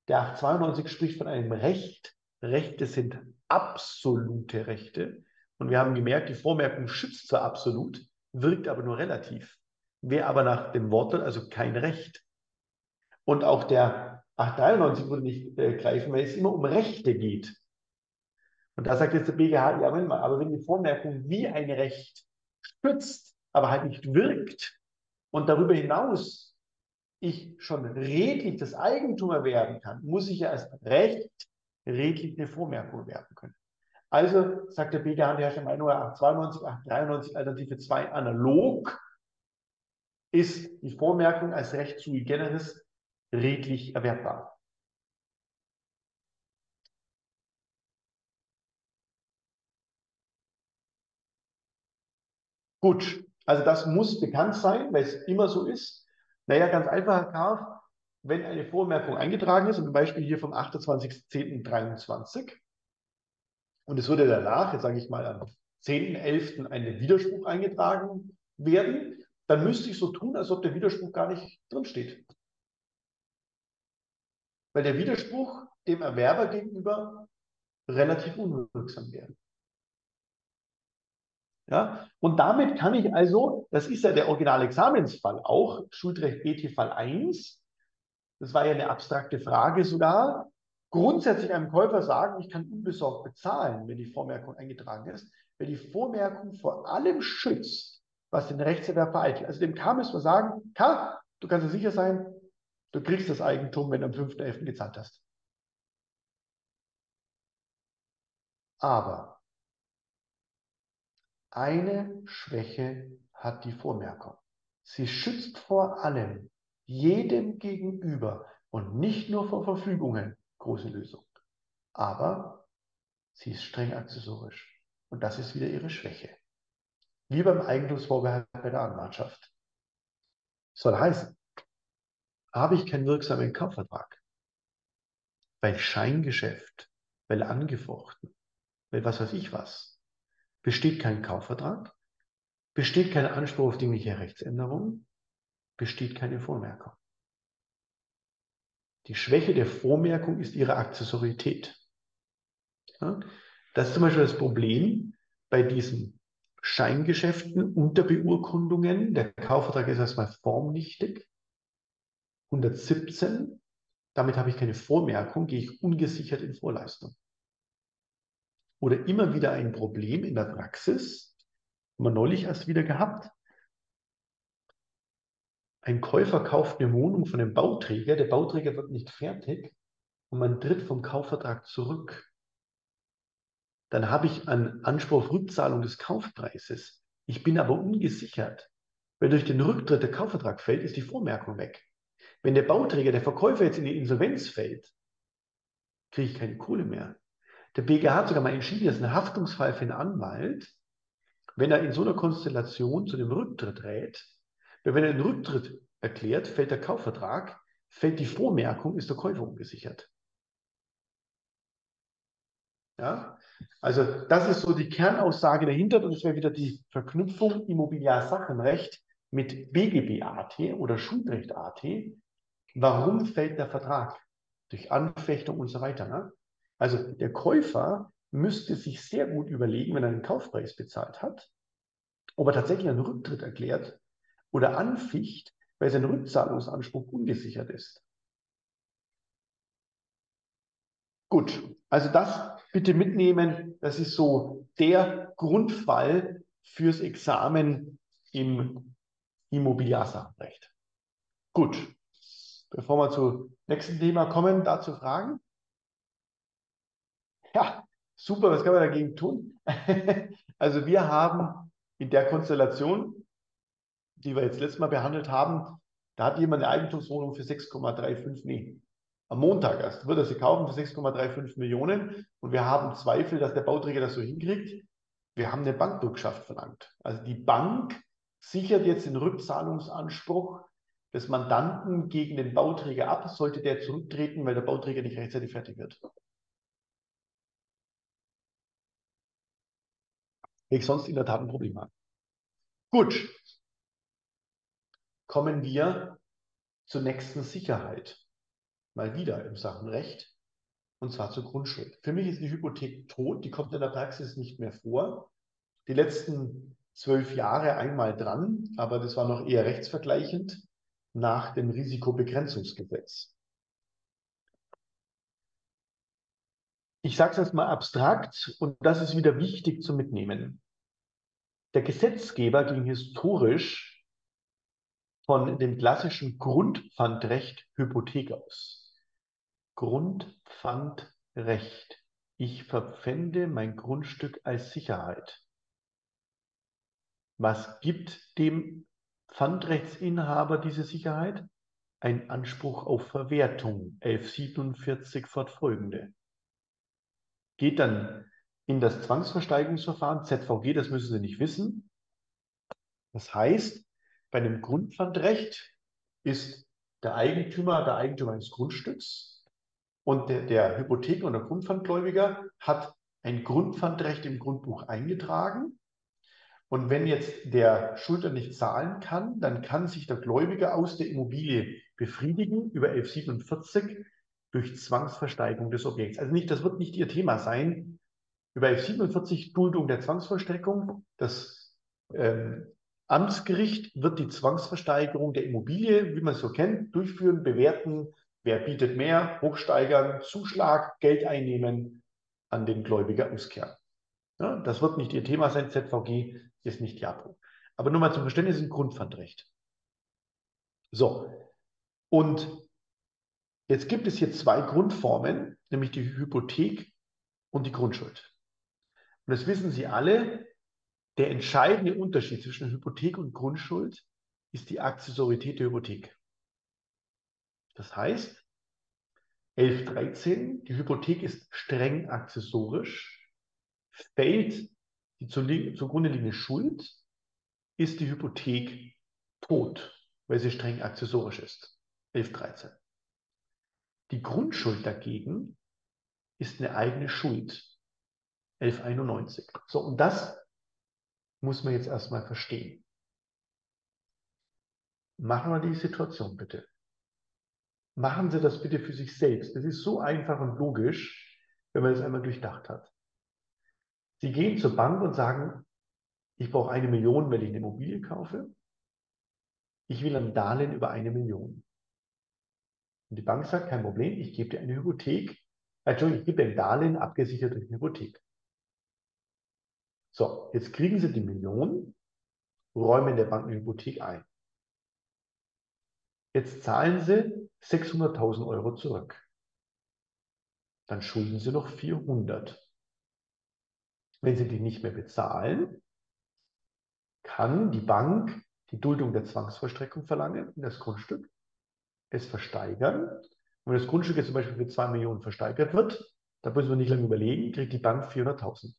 Der 892 spricht von einem Recht. Rechte sind absolute Rechte. Und wir haben gemerkt, die Vormerkung schützt zwar absolut, wirkt aber nur relativ. Wäre aber nach dem Wort also kein Recht. Und auch der 893 würde nicht äh, greifen, weil es immer um Rechte geht. Und da sagt jetzt der BGH, ja, mal, aber wenn die Vormerkung wie ein Recht schützt, aber halt nicht wirkt und darüber hinaus ich schon redlich das Eigentum erwerben kann, muss ich ja als Recht redlich eine Vormerkung erwerben können. Also sagt der BGH, der Herrscher Meinung 892, 893 Alternative 2 analog ist die Vormerkung als Recht sui generis redlich erwerbbar. Gut, also das muss bekannt sein, weil es immer so ist. Naja, ganz einfach, Herr Karf, wenn eine Vormerkung eingetragen ist, zum Beispiel hier vom 28.10.23, und es würde danach, jetzt sage ich mal am 10.11. ein Widerspruch eingetragen werden, dann müsste ich so tun, als ob der Widerspruch gar nicht drinsteht weil der Widerspruch dem Erwerber gegenüber relativ unwirksam wäre. Ja, und damit kann ich also, das ist ja der Originalexamensfall auch, Schuldrecht BT Fall 1, das war ja eine abstrakte Frage sogar, grundsätzlich einem Käufer sagen, ich kann unbesorgt bezahlen, wenn die Vormerkung eingetragen ist, weil die Vormerkung vor allem schützt, was den Rechtserwerb vereitelt. Also dem K müssen wir sagen, K, du kannst dir sicher sein, Du kriegst das Eigentum, wenn du am 5.11. gezahlt hast. Aber Eine Schwäche hat die Vormerkung. Sie schützt vor allem, jedem gegenüber und nicht nur vor Verfügungen. Große Lösung. Aber sie ist streng accessorisch. Und das ist wieder ihre Schwäche. Wie beim Eigentumsvorbehalt bei der Anwartschaft. Soll heißen, habe ich keinen wirksamen Kaufvertrag, weil Scheingeschäft, weil angefochten, weil was weiß ich was, besteht kein Kaufvertrag, besteht kein Anspruch auf dingliche Rechtsänderung, besteht keine Vormerkung. Die Schwäche der Vormerkung ist ihre Accessorität. Ja, das ist zum Beispiel das Problem bei diesen Scheingeschäften, Unterbeurkundungen. Der Kaufvertrag ist erstmal formnichtig. 117. Damit habe ich keine Vormerkung, gehe ich ungesichert in Vorleistung. Oder immer wieder ein Problem in der Praxis, haben wir neulich erst wieder gehabt. Ein Käufer kauft eine Wohnung von einem Bauträger, der Bauträger wird nicht fertig und man tritt vom Kaufvertrag zurück. Dann habe ich einen Anspruch auf Rückzahlung des Kaufpreises. Ich bin aber ungesichert. Weil durch den Rücktritt der Kaufvertrag fällt, ist die Vormerkung weg. Wenn der Bauträger, der Verkäufer jetzt in die Insolvenz fällt, kriege ich keine Kohle mehr. Der BGH hat sogar mal entschieden, dass ein Haftungsfall für einen Anwalt, wenn er in so einer Konstellation zu dem Rücktritt rät, wenn er den Rücktritt erklärt, fällt der Kaufvertrag, fällt die Vormerkung, ist der Käufer ungesichert. Ja? Also das ist so die Kernaussage dahinter und das wäre wieder die Verknüpfung Immobiliarsachenrecht mit BGB-AT oder Schuldrecht-AT. Warum fällt der Vertrag? Durch Anfechtung und so weiter. Ne? Also der Käufer müsste sich sehr gut überlegen, wenn er einen Kaufpreis bezahlt hat, ob er tatsächlich einen Rücktritt erklärt oder anficht, weil sein Rückzahlungsanspruch ungesichert ist. Gut, also das bitte mitnehmen. Das ist so der Grundfall fürs Examen im Immobiliarsachenrecht. Gut, bevor wir zum nächsten Thema kommen, dazu Fragen? Ja, super, was kann man dagegen tun? also wir haben in der Konstellation, die wir jetzt letztes Mal behandelt haben, da hat jemand eine Eigentumswohnung für 6,35, nee, am Montag erst wird er sie kaufen für 6,35 Millionen und wir haben Zweifel, dass der Bauträger das so hinkriegt. Wir haben eine Bankbürgschaft verlangt. Also die Bank sichert jetzt den Rückzahlungsanspruch des Mandanten gegen den Bauträger ab, sollte der zurücktreten, weil der Bauträger nicht rechtzeitig fertig wird. ich sonst in der Tat ein Problem habe. Gut. Kommen wir zur nächsten Sicherheit. Mal wieder im Sachenrecht. Und zwar zur Grundschuld. Für mich ist die Hypothek tot. Die kommt in der Praxis nicht mehr vor. Die letzten zwölf Jahre einmal dran, aber das war noch eher rechtsvergleichend nach dem Risikobegrenzungsgesetz. Ich sage es erstmal abstrakt und das ist wieder wichtig zu mitnehmen. Der Gesetzgeber ging historisch von dem klassischen Grundpfandrecht Hypothek aus. Grundpfandrecht. Ich verpfände mein Grundstück als Sicherheit. Was gibt dem Pfandrechtsinhaber diese Sicherheit? Ein Anspruch auf Verwertung, 1147 fortfolgende geht dann in das Zwangsversteigerungsverfahren, ZVG, das müssen Sie nicht wissen. Das heißt, bei einem Grundpfandrecht ist der Eigentümer der Eigentümer eines Grundstücks und der, der Hypothek- oder Grundpfandgläubiger hat ein Grundpfandrecht im Grundbuch eingetragen. Und wenn jetzt der Schuldner nicht zahlen kann, dann kann sich der Gläubiger aus der Immobilie befriedigen über 1147 durch Zwangsversteigerung des Objekts. Also nicht, das wird nicht Ihr Thema sein. Über F47 Duldung der Zwangsverstreckung. Das ähm, Amtsgericht wird die Zwangsversteigerung der Immobilie, wie man es so kennt, durchführen, bewerten, wer bietet mehr, hochsteigern, Zuschlag, Geld einnehmen, an den Gläubiger auskehren. Ja, das wird nicht Ihr Thema sein. ZVG ist nicht JAPO. Aber nur mal zum Verständnis, ein Grundpfandrecht. So. Und Jetzt gibt es hier zwei Grundformen, nämlich die Hypothek und die Grundschuld. Und das wissen Sie alle, Der entscheidende Unterschied zwischen Hypothek und Grundschuld ist die Akzessorität der Hypothek. Das heißt, 11.13, die Hypothek ist streng akzessorisch, fällt die zugrunde liegende Schuld, ist die Hypothek tot, weil sie streng akzessorisch ist. 11.13. Die Grundschuld dagegen ist eine eigene Schuld. 1191. So, und das muss man jetzt erstmal verstehen. Machen wir die Situation bitte. Machen Sie das bitte für sich selbst. Das ist so einfach und logisch, wenn man das einmal durchdacht hat. Sie gehen zur Bank und sagen, ich brauche eine Million, weil ich eine Immobilie kaufe. Ich will ein Darlehen über eine Million. Und die Bank sagt, kein Problem, ich gebe dir eine Hypothek. Entschuldigung, ich gebe dir ein Darlehen abgesichert durch eine Hypothek. So, jetzt kriegen Sie die Million, räumen der Bank eine Hypothek ein. Jetzt zahlen Sie 600.000 Euro zurück. Dann schulden Sie noch 400. Wenn Sie die nicht mehr bezahlen, kann die Bank die Duldung der Zwangsvollstreckung verlangen in das Grundstück, es versteigern. Und wenn das Grundstück jetzt zum Beispiel für 2 Millionen versteigert wird, da müssen wir nicht lange überlegen, kriegt die Bank 400.000.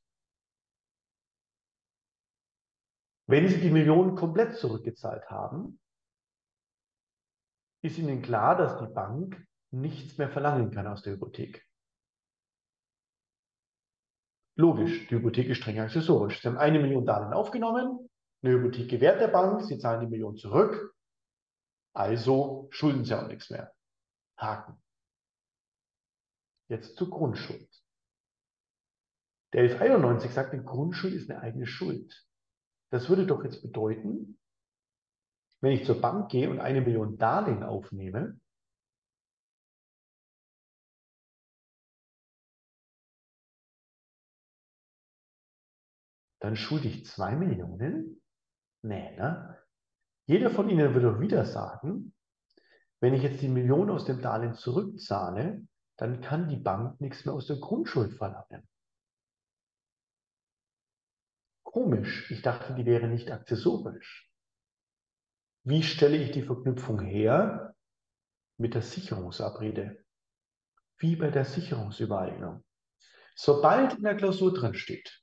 Wenn Sie die Millionen komplett zurückgezahlt haben, ist Ihnen klar, dass die Bank nichts mehr verlangen kann aus der Hypothek. Logisch, die Hypothek ist streng accessorisch. Sie haben eine Million Darlehen aufgenommen, eine Hypothek gewährt der Bank, Sie zahlen die Million zurück, also schulden Sie auch nichts mehr. Haken. Jetzt zur Grundschuld. Der 1191 sagt, die Grundschuld ist eine eigene Schuld. Das würde doch jetzt bedeuten, wenn ich zur Bank gehe und eine Million Darlehen aufnehme, dann schulde ich zwei Millionen? Nee, ne? Jeder von Ihnen würde doch wieder sagen, wenn ich jetzt die Million aus dem Darlehen zurückzahle, dann kann die Bank nichts mehr aus der Grundschuld verlangen. Komisch, ich dachte, die wäre nicht akzessorisch. Wie stelle ich die Verknüpfung her? Mit der Sicherungsabrede. Wie bei der Sicherungsübereignung. Sobald in der Klausur drin steht,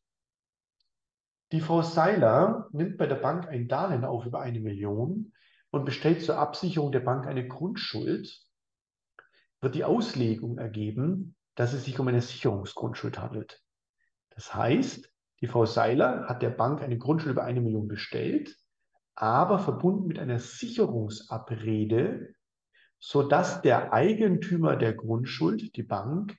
die Frau Seiler nimmt bei der Bank ein Darlehen auf über eine Million und bestellt zur Absicherung der Bank eine Grundschuld, wird die Auslegung ergeben, dass es sich um eine Sicherungsgrundschuld handelt. Das heißt, die Frau Seiler hat der Bank eine Grundschuld über eine Million bestellt aber verbunden mit einer Sicherungsabrede, sodass der Eigentümer der Grundschuld, die Bank,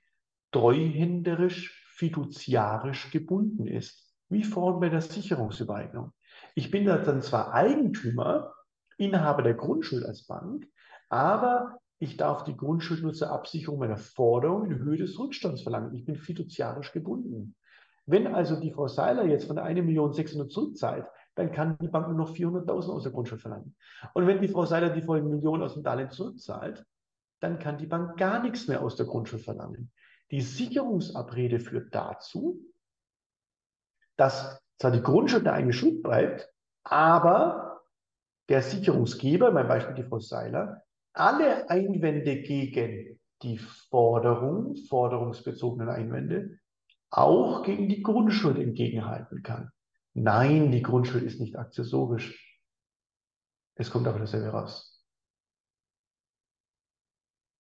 treuhänderisch, fiduziarisch gebunden ist, wie vorhin bei der Sicherungsübereignung. Ich bin da dann zwar Eigentümer, Inhaber der Grundschuld als Bank, aber ich darf die Grundschuld nur zur Absicherung meiner Forderung in Höhe des Rückstands verlangen. Ich bin fiduziarisch gebunden. Wenn also die Frau Seiler jetzt von der 1.600.000 zurückzahlt, dann kann die Bank nur noch 400.000 aus der Grundschuld verlangen. Und wenn die Frau Seiler die vollen Millionen aus dem Darlehen zurückzahlt, dann kann die Bank gar nichts mehr aus der Grundschuld verlangen. Die Sicherungsabrede führt dazu, dass zwar die Grundschuld eine eigene Schuld bleibt, aber der Sicherungsgeber, mein Beispiel die Frau Seiler, alle Einwände gegen die Forderung, forderungsbezogenen Einwände, auch gegen die Grundschuld entgegenhalten kann. Nein, die Grundschuld ist nicht akzessorisch. Es kommt aber dasselbe raus.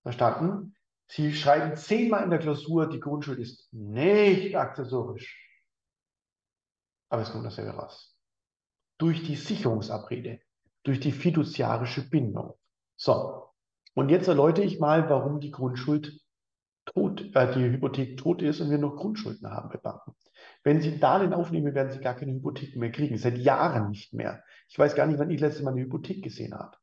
Verstanden? Sie schreiben zehnmal in der Klausur, die Grundschuld ist nicht akzessorisch. Aber es kommt dasselbe raus. Durch die Sicherungsabrede, durch die fiduziarische Bindung. So, und jetzt erläutere ich mal, warum die Grundschuld tot, äh, die Hypothek tot ist und wir noch Grundschulden haben bei Banken. Wenn Sie ein Darlehen aufnehmen, werden Sie gar keine Hypothek mehr kriegen. Seit Jahren nicht mehr. Ich weiß gar nicht, wann ich letzte Mal eine Hypothek gesehen habe.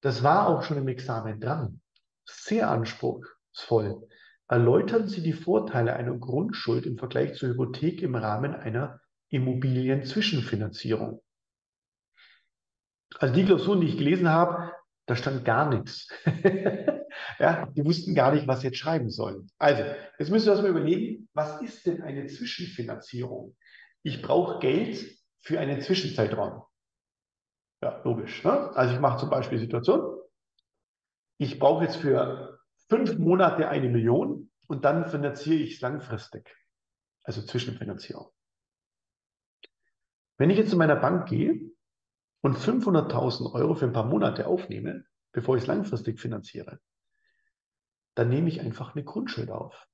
Das war auch schon im Examen dran. Sehr anspruchsvoll. Erläutern Sie die Vorteile einer Grundschuld im Vergleich zur Hypothek im Rahmen einer Immobilienzwischenfinanzierung. Also die Klausuren, die ich gelesen habe, da stand gar nichts. ja, die wussten gar nicht, was sie jetzt schreiben sollen. Also, jetzt müssen wir uns mal überlegen, was ist denn eine Zwischenfinanzierung? ich brauche Geld für einen Zwischenzeitraum. Ja, logisch. Ne? Also ich mache zum Beispiel Situation, ich brauche jetzt für fünf Monate eine Million und dann finanziere ich es langfristig. Also Zwischenfinanzierung. Wenn ich jetzt zu meiner Bank gehe und 500.000 Euro für ein paar Monate aufnehme, bevor ich es langfristig finanziere, dann nehme ich einfach eine Grundschuld auf.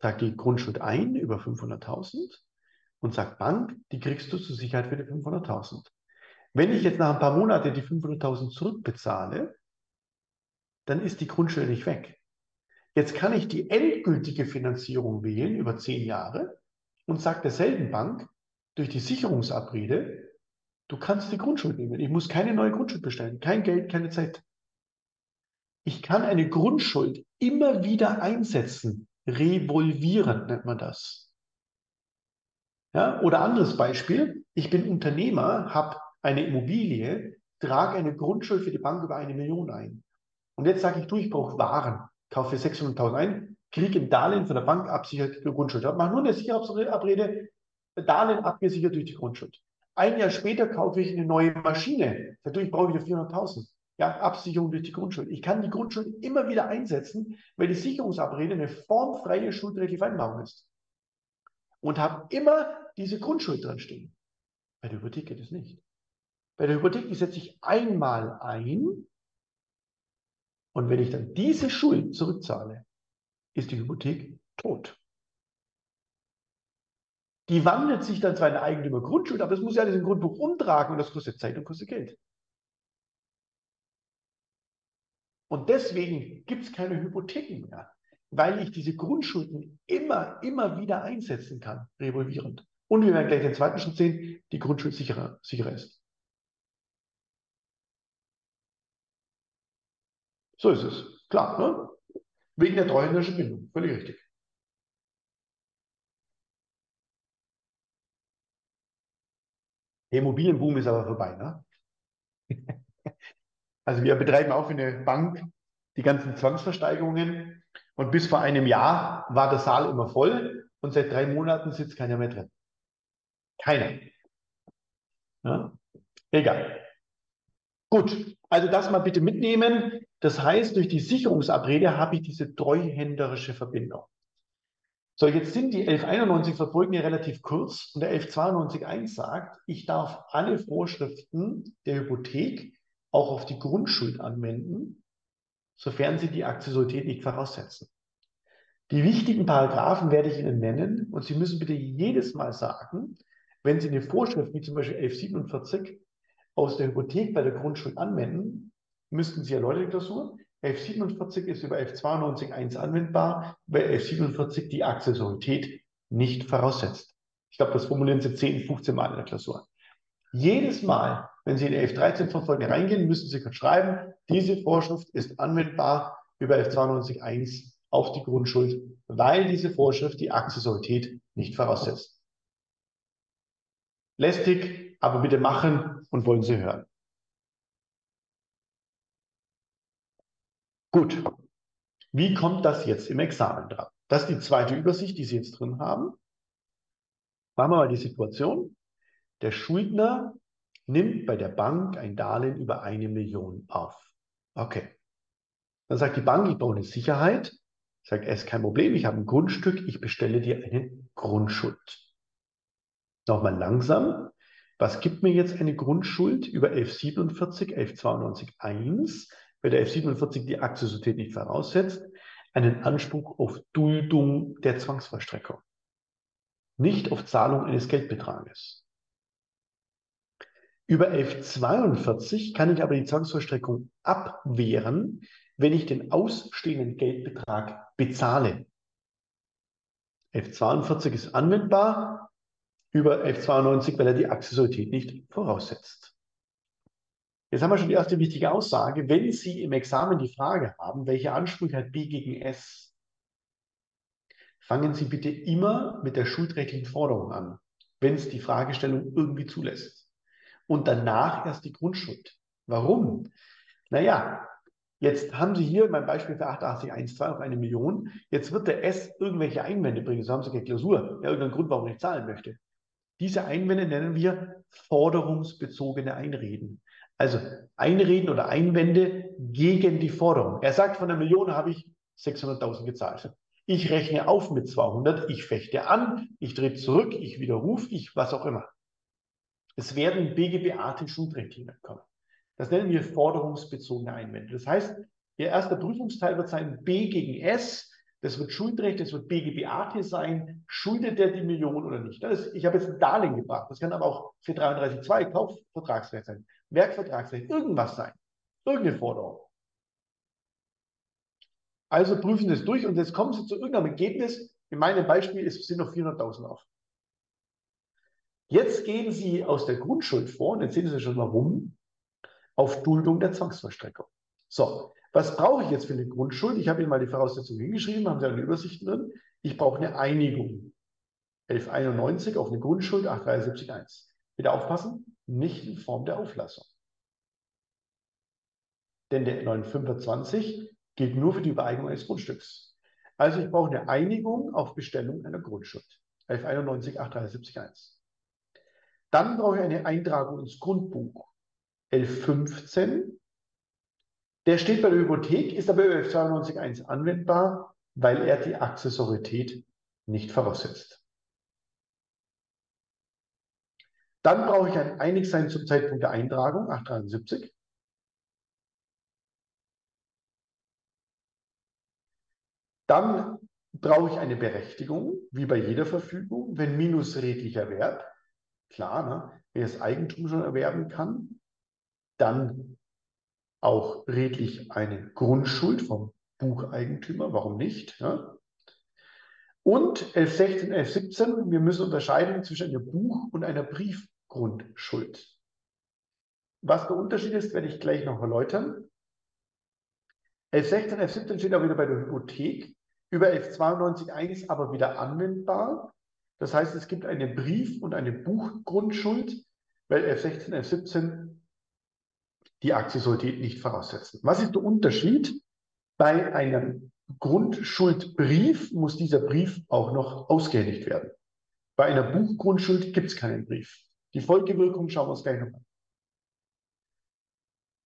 Trage die Grundschuld ein über 500.000 und sage Bank, die kriegst du zur Sicherheit für die 500.000. Wenn ich jetzt nach ein paar Monaten die 500.000 zurückbezahle, dann ist die Grundschuld nicht weg. Jetzt kann ich die endgültige Finanzierung wählen über zehn Jahre und sage derselben Bank durch die Sicherungsabrede, du kannst die Grundschuld nehmen. Ich muss keine neue Grundschuld bestellen, kein Geld, keine Zeit. Ich kann eine Grundschuld immer wieder einsetzen. Revolvierend nennt man das. Ja, oder anderes Beispiel. Ich bin Unternehmer, habe eine Immobilie, trage eine Grundschuld für die Bank über eine Million ein. Und jetzt sage ich, du, ich brauche Waren, kaufe für 600.000 ein, kriege ein Darlehen von der Bank absichert die Grundschuld. Mache nur eine Sicherheitsabrede, Darlehen abgesichert durch die Grundschuld. Ein Jahr später kaufe ich eine neue Maschine. Dadurch brauche ich wieder 400.000. Ja, Absicherung durch die Grundschuld. Ich kann die Grundschuld immer wieder einsetzen, weil die Sicherungsabrede eine formfreie schuldrechtliche Vereinbarung ist. Und habe immer diese Grundschuld drin stehen. Bei der Hypothek geht es nicht. Bei der Hypothek, setze ich einmal ein und wenn ich dann diese Schuld zurückzahle, ist die Hypothek tot. Die wandelt sich dann zwar in eine Eigentümer-Grundschuld, aber es muss ja alles im Grundbuch umtragen und das kostet Zeit und kostet Geld. Und deswegen gibt es keine Hypotheken mehr, weil ich diese Grundschulden immer, immer wieder einsetzen kann, revolvierend. Und wir werden gleich den zweiten Schritt sehen, die Grundschuld sicherer, sicherer ist. So ist es. Klar, ne? Wegen der treuhänderischen Bindung. Völlig richtig. Der Immobilienboom ist aber vorbei, ne? Also wir betreiben auch für eine Bank die ganzen Zwangsversteigerungen und bis vor einem Jahr war der Saal immer voll und seit drei Monaten sitzt keiner mehr drin. Keiner. Ja? Egal. Gut, also das mal bitte mitnehmen. Das heißt, durch die Sicherungsabrede habe ich diese treuhänderische Verbindung. So, jetzt sind die 1191 Verfolgen ja relativ kurz und der 1192.1 sagt, ich darf alle Vorschriften der Hypothek auch auf die Grundschuld anwenden, sofern sie die Akzessorität nicht voraussetzen. Die wichtigen Paragraphen werde ich Ihnen nennen und Sie müssen bitte jedes Mal sagen, wenn Sie eine Vorschrift wie zum Beispiel 1147 aus der Hypothek bei der Grundschuld anwenden, müssten Sie erläutern die Klausur. 1147 ist über 1192.1 anwendbar, weil 1147 die Akzessorität nicht voraussetzt. Ich glaube, das formulieren Sie 10, 15 Mal in der Klausur. Jedes Mal, wenn Sie in 1113 Verfolgen reingehen, müssen Sie schreiben, diese Vorschrift ist anwendbar über 1192.1 auf die Grundschuld, weil diese Vorschrift die Akzessorität nicht voraussetzt. Lästig, aber bitte machen und wollen Sie hören. Gut. Wie kommt das jetzt im Examen dran? Das ist die zweite Übersicht, die Sie jetzt drin haben. Machen wir mal die Situation. Der Schuldner nimmt bei der Bank ein Darlehen über eine Million auf. Okay. Dann sagt die Bank, ich brauche eine Sicherheit. Sagt, es ist kein Problem, ich habe ein Grundstück, ich bestelle dir eine Grundschuld. Nochmal langsam. Was gibt mir jetzt eine Grundschuld über 1147, 1192 1, weil der 1147 die Akzessität nicht voraussetzt, einen Anspruch auf Duldung der Zwangsvollstreckung, nicht auf Zahlung eines Geldbetrages. Über 1142 kann ich aber die Zwangsvollstreckung abwehren, wenn ich den ausstehenden Geldbetrag bezahle. 1142 ist anwendbar über 1192, weil er die Accessorität nicht voraussetzt. Jetzt haben wir schon die erste wichtige Aussage. Wenn Sie im Examen die Frage haben, welche Ansprüche hat B gegen S, fangen Sie bitte immer mit der schuldrechtlichen Forderung an, wenn es die Fragestellung irgendwie zulässt. Und danach erst die Grundschuld. Warum? Naja, jetzt haben Sie hier mein Beispiel für 8812 auf eine Million. Jetzt wird der S irgendwelche Einwände bringen. So haben Sie keine Klausur. Ja, irgendeinen Grund, warum ich zahlen möchte. Diese Einwände nennen wir forderungsbezogene Einreden. Also Einreden oder Einwände gegen die Forderung. Er sagt, von einer Million habe ich 600.000 gezahlt. Ich rechne auf mit 200, ich fechte an, ich drehe zurück, ich widerrufe, ich was auch immer. Es werden BGB-artige Schuldrichtlinien kommen. Das nennen wir forderungsbezogene Einwände. Das heißt, Ihr erster Prüfungsteil wird sein B gegen S. Das wird Schuldrecht, das wird BGB-AT sein. Schuldet der die Million oder nicht? Ist, ich habe jetzt ein Darlehen gebracht. Das kann aber auch 433.2 Kaufvertragsrecht sein, Werkvertragsrecht, irgendwas sein. Irgendeine Forderung. Also prüfen Sie es durch und jetzt kommen Sie zu irgendeinem Ergebnis. In meinem Beispiel ist, sind noch 400.000 auf. Jetzt gehen Sie aus der Grundschuld vor, und jetzt sehen Sie schon warum, auf Duldung der Zwangsvollstreckung. So, was brauche ich jetzt für eine Grundschuld? Ich habe Ihnen mal die Voraussetzungen hingeschrieben, haben Sie eine Übersicht drin. Ich brauche eine Einigung. 1191 auf eine Grundschuld 873.1. Bitte aufpassen, nicht in Form der Auflassung. Denn der 925 gilt nur für die Übereignung eines Grundstücks. Also ich brauche eine Einigung auf Bestellung einer Grundschuld. 1191 873.1. Dann brauche ich eine Eintragung ins Grundbuch. 1115 der steht bei der Hypothek, ist aber ÖF 92.1 anwendbar, weil er die Accessorität nicht voraussetzt. Dann brauche ich ein Einigsein zum Zeitpunkt der Eintragung, 873. Dann brauche ich eine Berechtigung, wie bei jeder Verfügung, wenn minus redlicher Wert. Klar, ne? wer das Eigentum schon erwerben kann, dann auch redlich eine Grundschuld vom Bucheigentümer, warum nicht? Ja? Und 1116, 1117, wir müssen unterscheiden zwischen einer Buch- und einer Briefgrundschuld. Was der Unterschied ist, werde ich gleich noch erläutern. 1116, 1117 steht auch wieder bei der Hypothek. Über 1192.1 aber wieder anwendbar. Das heißt, es gibt eine Brief- und eine Buchgrundschuld, weil 1116, 1117 die Akzessorität nicht voraussetzen. Was ist der Unterschied? Bei einem Grundschuldbrief muss dieser Brief auch noch ausgehändigt werden. Bei einer Buchgrundschuld gibt es keinen Brief. Die Folgewirkung schauen wir uns gleich noch an.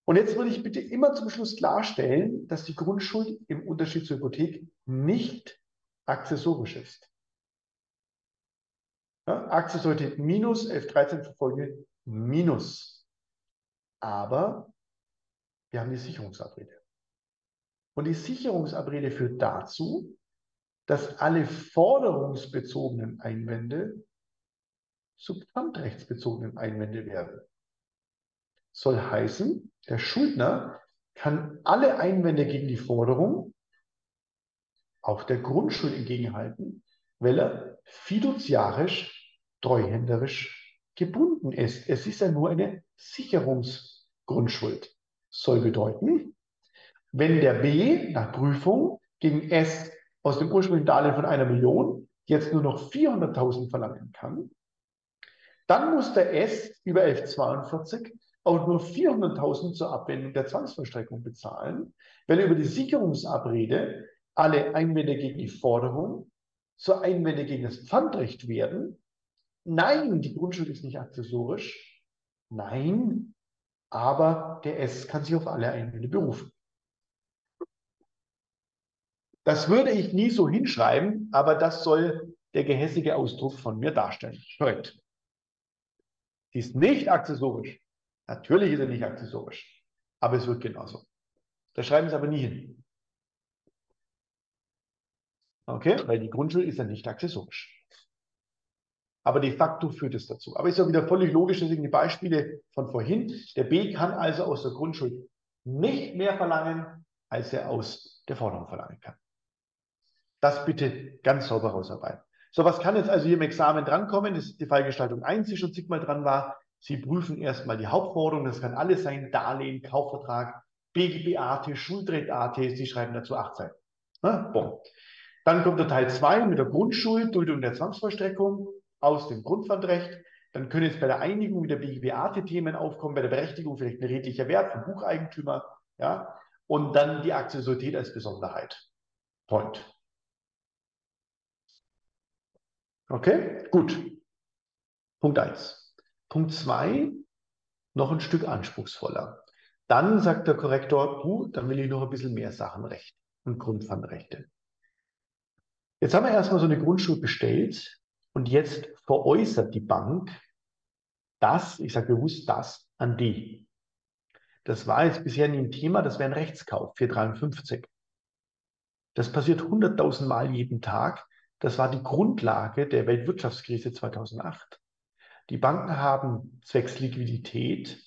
Und jetzt würde ich bitte immer zum Schluss klarstellen, dass die Grundschuld im Unterschied zur Hypothek nicht accessorisch ist. Ja, Accessorität minus, 1113 verfolge minus. Aber wir haben die Sicherungsabrede. Und die Sicherungsabrede führt dazu, dass alle forderungsbezogenen Einwände subpfandrechtsbezogenen Einwände werden. Soll heißen, der Schuldner kann alle Einwände gegen die Forderung auch der Grundschuld entgegenhalten, weil er fiduziarisch, treuhänderisch gebunden ist. Es ist ja nur eine Sicherungs- Grundschuld. Soll bedeuten, wenn der B nach Prüfung gegen S aus dem ursprünglichen Darlehen von einer Million jetzt nur noch 400.000 verlangen kann, dann muss der S über 1142 auch nur 400.000 zur Abwendung der Zwangsvollstreckung bezahlen, weil über die Sicherungsabrede alle Einwände gegen die Forderung zur Einwände gegen das Pfandrecht werden. Nein, die Grundschuld ist nicht accessorisch. Nein, aber der S kann sich auf alle Einwände berufen. Das würde ich nie so hinschreiben, aber das soll der gehässige Ausdruck von mir darstellen. Korrekt. Sie ist nicht accessorisch. Natürlich ist er nicht accessorisch, aber es wird genauso. Da schreiben Sie aber nie hin. Okay, weil die Grundschule ist ja nicht accessorisch. Aber de facto führt es dazu. Aber ist ja wieder völlig logisch, deswegen die Beispiele von vorhin. Der B kann also aus der Grundschuld nicht mehr verlangen, als er aus der Forderung verlangen kann. Das bitte ganz sauber rausarbeiten. So, was kann jetzt also hier im Examen drankommen? Das ist die Fallgestaltung 1, die schon zigmal dran war. Sie prüfen erstmal die Hauptforderung. Das kann alles sein. Darlehen, Kaufvertrag, BGB-AT, Schuldrecht-AT. Sie schreiben dazu 8 Seiten. Na, bon. Dann kommt der Teil 2 mit der Grundschuld, Duldung der Zwangsvollstreckung aus dem Grundpfandrecht. Dann können jetzt bei der Einigung wieder BGB-Themen aufkommen, bei der Berechtigung vielleicht ein redlicher Wert vom Bucheigentümer, ja, und dann die Akzessorität als Besonderheit. Point. Okay, gut. Punkt 1. Punkt 2, noch ein Stück anspruchsvoller. Dann sagt der Korrektor, du, dann will ich noch ein bisschen mehr Sachenrecht und Grundpfandrechte. Jetzt haben wir erstmal so eine Grundschuld bestellt und jetzt veräußert die Bank das, ich sage bewusst das, an die. Das war jetzt bisher nie ein Thema, das wäre ein Rechtskauf, 453. Das passiert 100.000 Mal jeden Tag. Das war die Grundlage der Weltwirtschaftskrise 2008. Die Banken haben zwecks Liquidität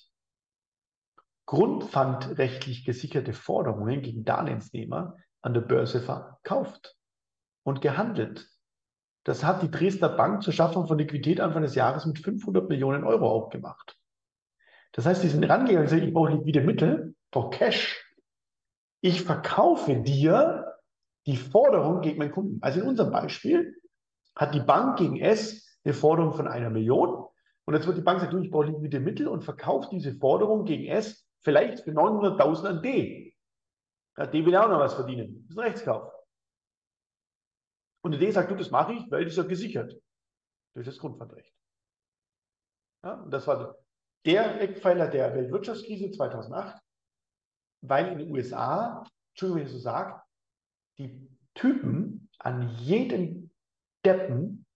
grundpfandrechtlich gesicherte Forderungen gegen Darlehensnehmer an der Börse verkauft und gehandelt. Das hat die Dresdner Bank zur Schaffung von Liquidität Anfang des Jahres mit 500 Millionen Euro auch gemacht. Das heißt, die sind rangegangen und sagen, ich brauche liquide Mittel, brauche Cash. Ich verkaufe dir die Forderung gegen meinen Kunden. Also in unserem Beispiel hat die Bank gegen S eine Forderung von einer Million. Und jetzt wird die Bank sagen, ich brauche liquide Mittel und verkauft diese Forderung gegen S vielleicht für 900.000 an D. Ja, D will auch noch was verdienen. Das ist ein Rechtskauf. Und die D sagt, du, das mache ich, weil das ist ja gesichert durch das Grundpfandrecht. Ja, und das war der Eckpfeiler der Weltwirtschaftskrise 2008, weil in den USA, Entschuldigung, wenn ich so sage, die Typen an jeden Deppen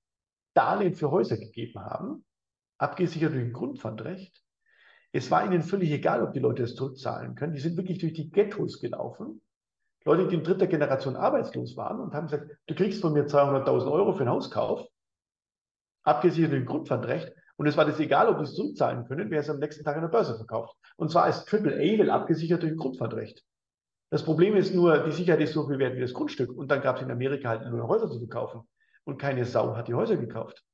Darlehen für Häuser gegeben haben, abgesichert durch ein Grundpfandrecht. Es war ihnen völlig egal, ob die Leute das zurückzahlen können. Die sind wirklich durch die Ghettos gelaufen. Leute, die in dritter Generation arbeitslos waren und haben gesagt, du kriegst von mir 200.000 Euro für einen Hauskauf, abgesichert durch ein Grundpfandrecht. Und es war das egal, ob die es zurückzahlen können, wer es am nächsten Tag an der Börse verkauft. Und zwar als AAA, weil abgesichert durch ein Grundpfandrecht. Das Problem ist nur, die Sicherheit ist so viel wert wie das Grundstück. Und dann gab es in Amerika halt nur Häuser zu verkaufen. Und keine Sau hat die Häuser gekauft.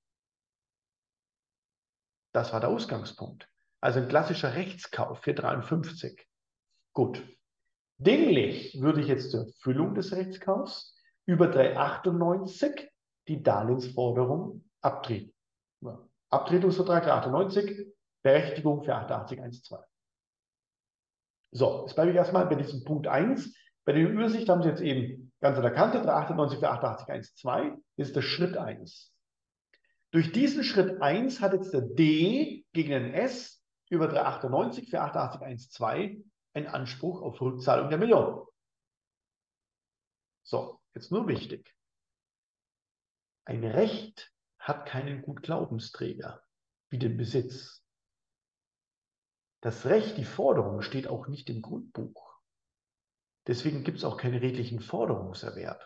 Das war der Ausgangspunkt. Also ein klassischer Rechtskauf für 53. Gut. Dinglich würde ich jetzt zur Erfüllung des Rechtskaufs über 398 die Darlehensforderung abtreten. Abtretungsvertrag 398, Berechtigung für 8812. So, jetzt bleibe ich erstmal bei diesem Punkt 1. Bei der Übersicht haben Sie jetzt eben ganz an der Kante 398 für 8812, das ist der Schritt 1. Durch diesen Schritt 1 hat jetzt der D gegen den S über 398 für 8812 einen Anspruch auf Rückzahlung der Million. So, jetzt nur wichtig. Ein Recht hat keinen Gutglaubensträger wie den Besitz. Das Recht, die Forderung steht auch nicht im Grundbuch. Deswegen gibt es auch keinen redlichen Forderungserwerb.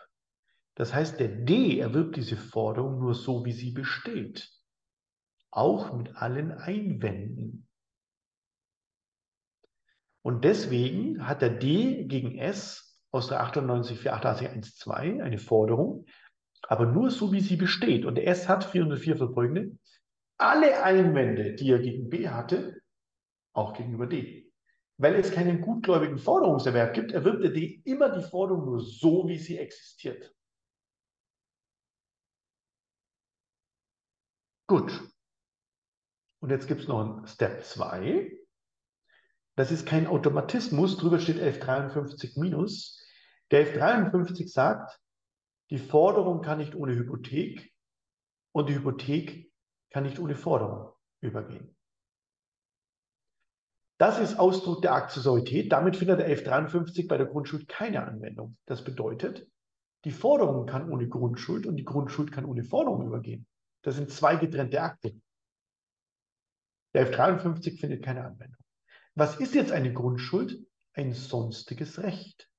Das heißt, der D erwirbt diese Forderung nur so, wie sie besteht. Auch mit allen Einwänden. Und deswegen hat der D gegen S aus der 98 für 8812 eine Forderung, aber nur so, wie sie besteht. Und der S hat 404 folgende. Alle Einwände, die er gegen B hatte, auch gegenüber D. Weil es keinen gutgläubigen Forderungserwerb gibt, erwirbt der D immer die Forderung nur so, wie sie existiert. Gut. Und jetzt gibt es noch einen Step 2. Das ist kein Automatismus, drüber steht 1153 minus. Der 1153 sagt, die Forderung kann nicht ohne Hypothek und die Hypothek kann nicht ohne Forderung übergehen. Das ist Ausdruck der Akzessorität. Damit findet der 1153 bei der Grundschuld keine Anwendung. Das bedeutet, die Forderung kann ohne Grundschuld und die Grundschuld kann ohne Forderung übergehen. Das sind zwei getrennte Akte. Der 1153 findet keine Anwendung. Was ist jetzt eine Grundschuld? Ein sonstiges Recht.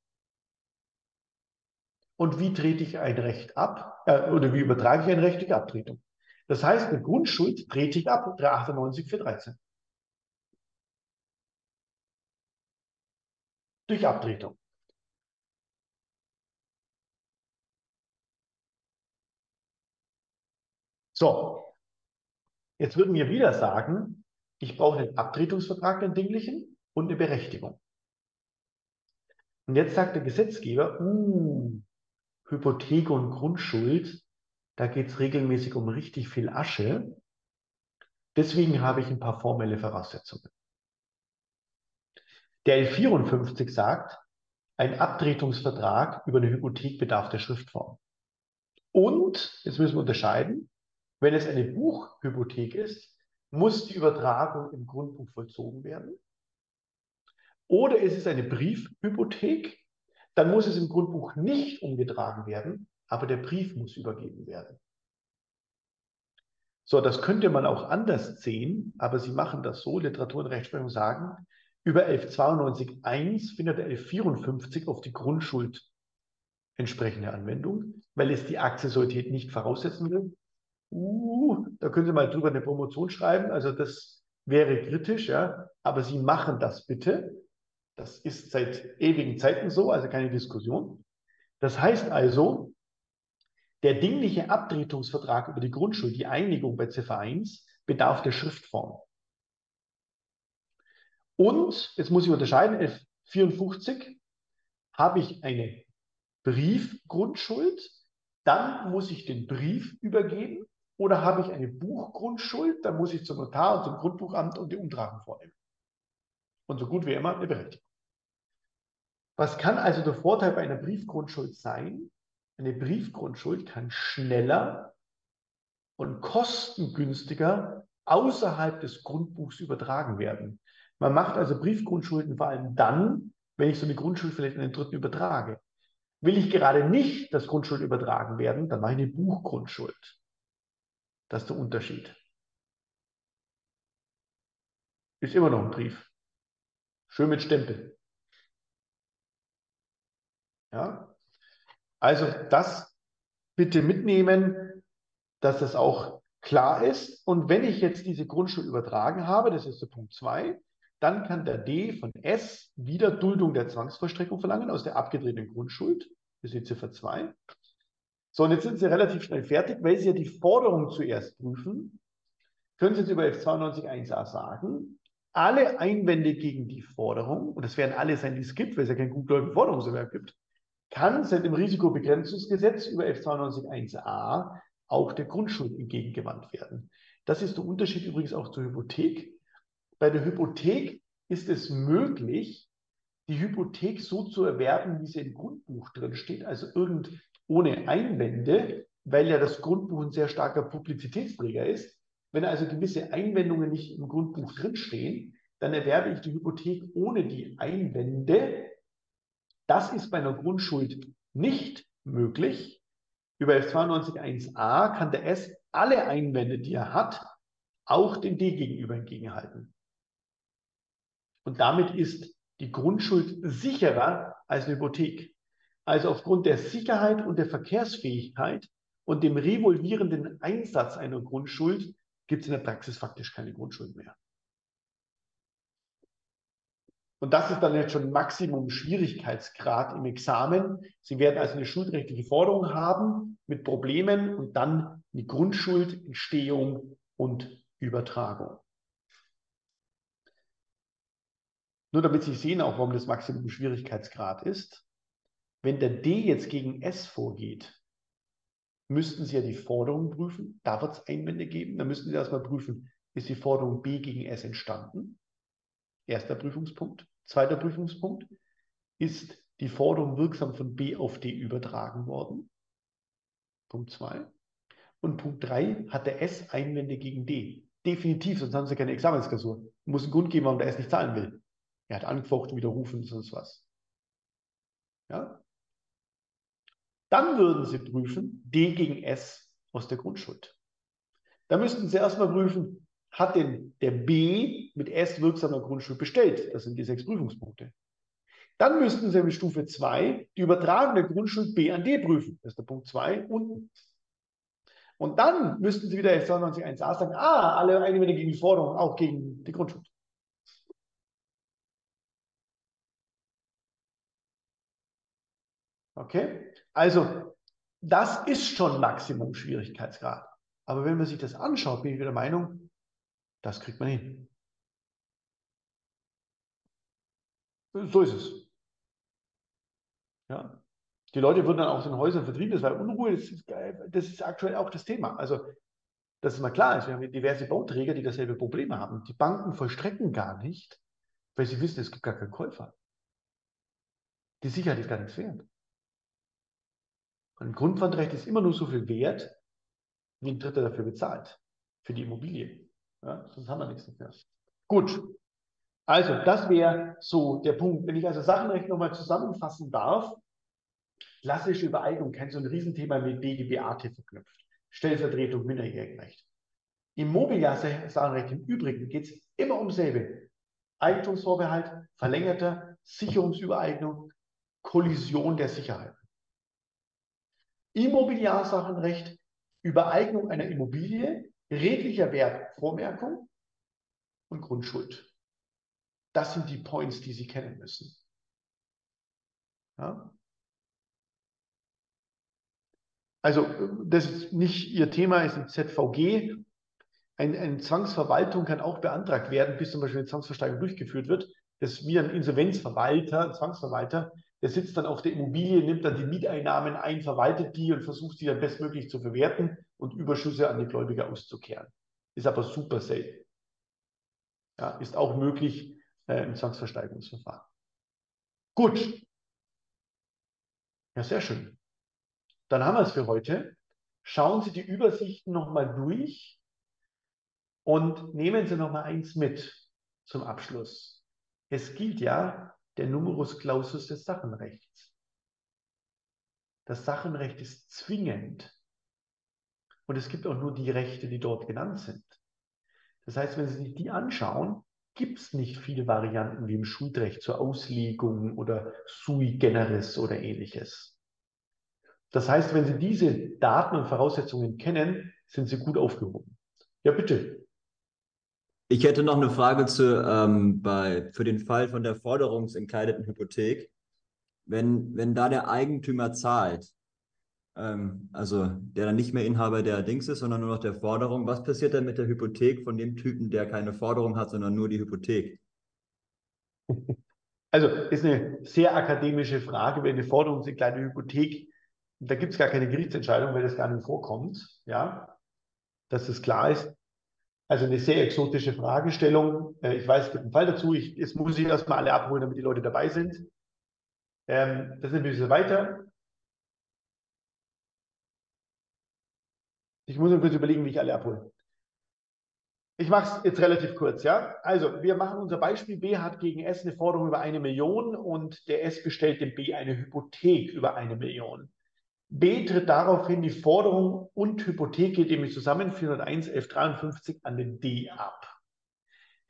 Und wie trete ich ein Recht ab? Äh, oder wie übertrage ich ein Recht durch Abtretung? Das heißt, eine Grundschuld trete ich ab, 398 413. durch Abtretung. So, jetzt würden wir wieder sagen, ich brauche einen Abtretungsvertrag, den Dinglichen, und eine Berechtigung. Und jetzt sagt der Gesetzgeber, uh, Hypothek und Grundschuld, da geht es regelmäßig um richtig viel Asche. Deswegen habe ich ein paar formelle Voraussetzungen. Der L54 sagt, ein Abtretungsvertrag über eine Hypothek bedarf der Schriftform. Und, jetzt müssen wir unterscheiden, wenn es eine Buchhypothek ist, muss die Übertragung im Grundbuch vollzogen werden. Oder es ist eine Briefhypothek, dann muss es im Grundbuch nicht umgetragen werden, aber der Brief muss übergeben werden. So, das könnte man auch anders sehen, aber sie machen das so, Literatur und Rechtsprechung sagen, über 1192.1 findet der 1154 auf die Grundschuld entsprechende Anwendung, weil es die Accessorität nicht voraussetzen will. Uh, da können Sie mal drüber eine Promotion schreiben, also das wäre kritisch, ja, aber Sie machen das bitte. Das ist seit ewigen Zeiten so, also keine Diskussion. Das heißt also, der dingliche Abtretungsvertrag über die Grundschuld, die Einigung bei Ziffer 1, bedarf der Schriftform. Und, jetzt muss ich unterscheiden, F54 habe ich eine Briefgrundschuld, dann muss ich den Brief übergeben oder habe ich eine Buchgrundschuld, dann muss ich zum Notar und zum Grundbuchamt und die Umtragung vornehmen. Und so gut wie immer eine Berechtigung. Was kann also der Vorteil bei einer Briefgrundschuld sein? Eine Briefgrundschuld kann schneller und kostengünstiger außerhalb des Grundbuchs übertragen werden. Man macht also Briefgrundschulden vor allem dann, wenn ich so eine Grundschuld vielleicht an den Dritten übertrage. Will ich gerade nicht das Grundschuld übertragen werden, dann mache ich eine Buchgrundschuld. Das ist der Unterschied. Ist immer noch ein Brief. Schön mit Stempel. Ja? Also das bitte mitnehmen, dass das auch klar ist. Und wenn ich jetzt diese Grundschuld übertragen habe, das ist der Punkt 2, dann kann der D von S wieder Duldung der Zwangsvollstreckung verlangen aus der abgetretenen Grundschuld. Das ist die Ziffer 2. So, und jetzt sind Sie relativ schnell fertig, weil Sie ja die Forderung zuerst prüfen. Können Sie jetzt über F92.1a sagen, alle Einwände gegen die Forderung, und das werden alle sein, die es gibt, weil es ja kein gutgläubigen Forderungserwerb gibt, kann seit dem Risikobegrenzungsgesetz über F92.1a auch der Grundschuld entgegengewandt werden. Das ist der Unterschied übrigens auch zur Hypothek. Bei der Hypothek ist es möglich, die Hypothek so zu erwerben, wie sie im Grundbuch drin steht, also irgend ohne Einwände, weil ja das Grundbuch ein sehr starker Publizitätsträger ist. Wenn also gewisse Einwendungen nicht im Grundbuch drinstehen, dann erwerbe ich die Hypothek ohne die Einwände. Das ist bei einer Grundschuld nicht möglich. Über F92.1a kann der S alle Einwände, die er hat, auch dem D gegenüber entgegenhalten. Und damit ist die Grundschuld sicherer als eine Hypothek. Also aufgrund der Sicherheit und der Verkehrsfähigkeit und dem revolvierenden Einsatz einer Grundschuld gibt es in der Praxis faktisch keine Grundschuld mehr. Und das ist dann jetzt schon Maximum Schwierigkeitsgrad im Examen. Sie werden also eine schuldrechtliche Forderung haben mit Problemen und dann eine Grundschuldentstehung und Übertragung. Nur damit Sie sehen auch, warum das Maximum Schwierigkeitsgrad ist. Wenn der D jetzt gegen S vorgeht, müssten Sie ja die Forderung prüfen. Da wird es Einwände geben. Dann müssten Sie erstmal prüfen, ist die Forderung B gegen S entstanden? Erster Prüfungspunkt. Zweiter Prüfungspunkt. Ist die Forderung wirksam von B auf D übertragen worden? Punkt 2. Und Punkt 3, hat der S Einwände gegen D? Definitiv, sonst haben Sie keine Examensklausur. Muss einen Grund geben, warum der S nicht zahlen will. Er hat angefochten, widerrufen, sonst was. Ja? Dann würden Sie prüfen D gegen S aus der Grundschuld. Da müssten Sie erstmal prüfen, hat denn der B mit S wirksamer Grundschuld bestellt? Das sind die sechs Prüfungspunkte. Dann müssten Sie mit Stufe 2 die übertragene Grundschuld B an D prüfen. Das ist der Punkt 2 unten. Und dann müssten Sie wieder F92.1a sagen, ah, alle Einwände gegen die Forderung, auch gegen die Grundschuld. Okay? Also, das ist schon Maximum Schwierigkeitsgrad. Aber wenn man sich das anschaut, bin ich der Meinung, das kriegt man hin. So ist es. Ja. Die Leute würden dann aus den Häusern vertrieben, das war Unruhe, das ist, das ist aktuell auch das Thema. Also, dass es mal klar ist, wir haben diverse Bauträger, die dasselbe Problem haben. Die Banken vollstrecken gar nicht, weil sie wissen, es gibt gar keinen Käufer. Die Sicherheit ist gar nichts wert. Ein Grundpfandrecht ist immer nur so viel wert, wie ein Dritter dafür bezahlt, für die Immobilie. Ja, sonst haben wir nichts dafür. Gut. Also, das wäre so der Punkt. Wenn ich also Sachenrecht nochmal zusammenfassen darf, klassische Übereignung kennt so ein Riesenthema mit BGBAT verknüpft. Stellvertretung, Minderjährigenrecht. Im Mobiliar-Sachenrecht im Übrigen geht es immer um selbe. Eigentumsvorbehalt, verlängerte Sicherungsübereignung, Kollision der Sicherheiten. Immobiliarsachenrecht, Übereignung einer Immobilie, redlicher Wert, Vormerkung und Grundschuld. Das sind die Points, die Sie kennen müssen. Ja? Also, das ist nicht Ihr Thema, ist ein ZVG. Ein, eine Zwangsverwaltung kann auch beantragt werden, bis zum Beispiel eine Zwangsversteigerung durchgeführt wird. Das ist wie ein Insolvenzverwalter, ein Zwangsverwalter, der sitzt dann auf der Immobilie, nimmt dann die Mieteinnahmen ein, verwaltet die und versucht sie dann bestmöglich zu verwerten und Überschüsse an die Gläubiger auszukehren. Ist aber super selten. Ja, ist auch möglich äh, im Zwangsversteigerungsverfahren. Gut. Ja, sehr schön. Dann haben wir es für heute. Schauen Sie die Übersichten nochmal durch und nehmen Sie nochmal eins mit zum Abschluss. Es gilt ja der Numerus Clausus des Sachenrechts. Das Sachenrecht ist zwingend. Und es gibt auch nur die Rechte, die dort genannt sind. Das heißt, wenn Sie sich die anschauen, gibt es nicht viele Varianten wie im Schuldrecht zur Auslegung oder sui generis oder ähnliches. Das heißt, wenn Sie diese Daten und Voraussetzungen kennen, sind Sie gut aufgehoben. Ja, bitte. Ich hätte noch eine Frage zu, ähm, bei, für den Fall von der forderungsentkleideten Hypothek. Wenn, wenn da der Eigentümer zahlt, ähm, also der dann nicht mehr Inhaber der Dings ist, sondern nur noch der Forderung, was passiert dann mit der Hypothek von dem Typen, der keine Forderung hat, sondern nur die Hypothek? Also ist eine sehr akademische Frage, wenn eine forderungsentkleidete Hypothek, da gibt es gar keine Gerichtsentscheidung, weil das gar nicht vorkommt, ja, dass das klar ist. Also eine sehr exotische Fragestellung. Äh, ich weiß, es gibt einen Fall dazu. Ich, jetzt muss ich erstmal alle abholen, damit die Leute dabei sind. Ähm, das sind ein bisschen weiter. Ich muss nur kurz überlegen, wie ich alle abhole. Ich mache es jetzt relativ kurz, ja. Also, wir machen unser Beispiel. B hat gegen S eine Forderung über eine Million und der S bestellt dem B eine Hypothek über eine Million. B tritt daraufhin die Forderung und Hypothek geht nämlich zusammen 401 1153 an den D ab.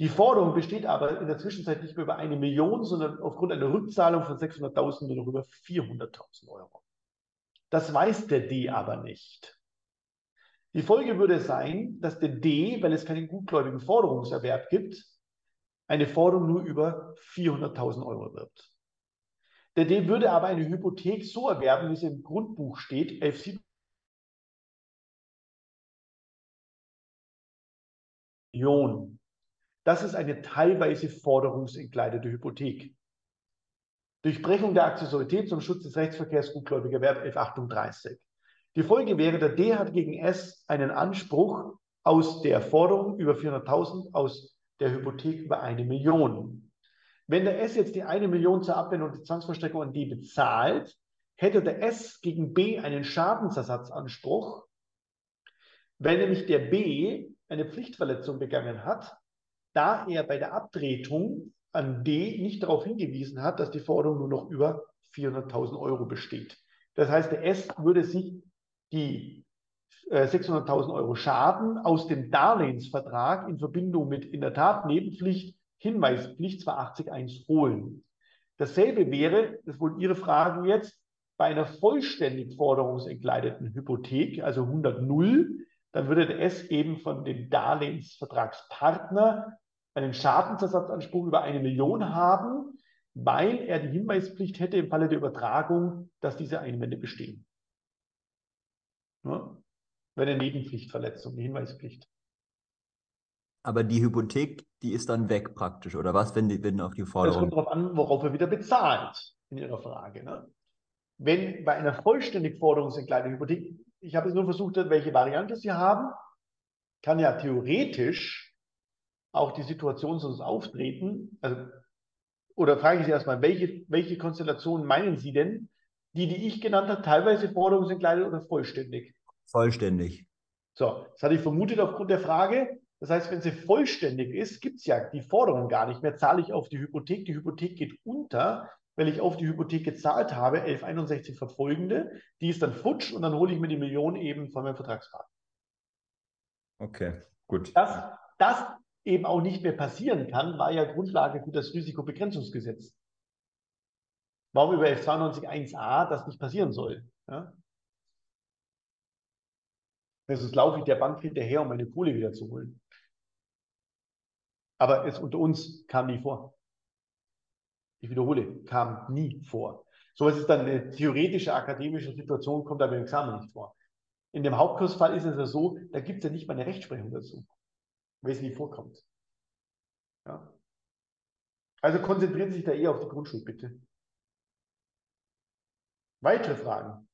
Die Forderung besteht aber in der Zwischenzeit nicht mehr über eine Million, sondern aufgrund einer Rückzahlung von 600.000 nur noch über 400.000 Euro. Das weiß der D aber nicht. Die Folge würde sein, dass der D, weil es keinen gutgläubigen Forderungserwerb gibt, eine Forderung nur über 400.000 Euro wird. Der D würde aber eine Hypothek so erwerben, wie es im Grundbuch steht, 11 Millionen. Das ist eine teilweise forderungsentkleidete Hypothek. Durchbrechung der Akzessorität zum Schutz des Rechtsverkehrs gutgläubiger Wert 1138. Die Folge wäre, der D hat gegen S einen Anspruch aus der Forderung über 400.000, aus der Hypothek über eine Million. Wenn der S jetzt die eine Million zur Abwendung der Zwangsverstreckung an D bezahlt, hätte der S gegen B einen Schadensersatzanspruch, wenn nämlich der B eine Pflichtverletzung begangen hat, da er bei der Abtretung an D nicht darauf hingewiesen hat, dass die Forderung nur noch über 400.000 Euro besteht. Das heißt, der S würde sich die 600.000 äh, Euro Schaden aus dem Darlehensvertrag in Verbindung mit in der Tat Nebenpflicht Hinweispflicht 280.1 holen. Dasselbe wäre, das wohl Ihre Fragen jetzt, bei einer vollständig forderungsentkleideten Hypothek, also 100 0, dann würde der S eben von dem Darlehensvertragspartner einen Schadensersatzanspruch über eine Million haben, weil er die Hinweispflicht hätte im Falle der Übertragung, dass diese Einwände bestehen. Ja? Bei der Nebenpflichtverletzung, die Hinweispflicht. Aber die Hypothek, die ist dann weg praktisch, oder was, wenn, die, wenn auch die Forderung... Es kommt darauf an, worauf er wieder bezahlt, in Ihrer Frage. Ne? Wenn bei einer vollständig forderungsentkleideten Hypothek, ich habe jetzt nur versucht, welche Variante Sie haben, kann ja theoretisch auch die Situation sonst auftreten. Also, oder frage ich Sie erstmal, welche, welche Konstellationen meinen Sie denn? Die, die ich genannt habe, teilweise forderungsentkleidet oder vollständig? Vollständig. So, das hatte ich vermutet aufgrund der Frage. Das heißt, wenn sie vollständig ist, gibt es ja die Forderung gar nicht mehr, zahle ich auf die Hypothek. Die Hypothek geht unter, weil ich auf die Hypothek gezahlt habe, 1161 verfolgende. Die ist dann futsch und dann hole ich mir die Million eben von meinem Vertragspartner. Okay, gut. Dass das eben auch nicht mehr passieren kann, war ja Grundlage für das Risikobegrenzungsgesetz. Warum über F92.1a das nicht passieren soll. Ja? Sonst laufe ich der Bank hinterher, um meine Kohle wieder zu holen. Aber es unter uns kam nie vor. Ich wiederhole, kam nie vor. So was ist dann eine theoretische, akademische Situation, kommt aber im Examen nicht vor. In dem Hauptkursfall ist es ja so, da gibt es ja nicht mal eine Rechtsprechung dazu, weil es nie vorkommt. Ja. Also konzentrieren Sie sich da eher auf die Grundschule, bitte. Weitere Fragen?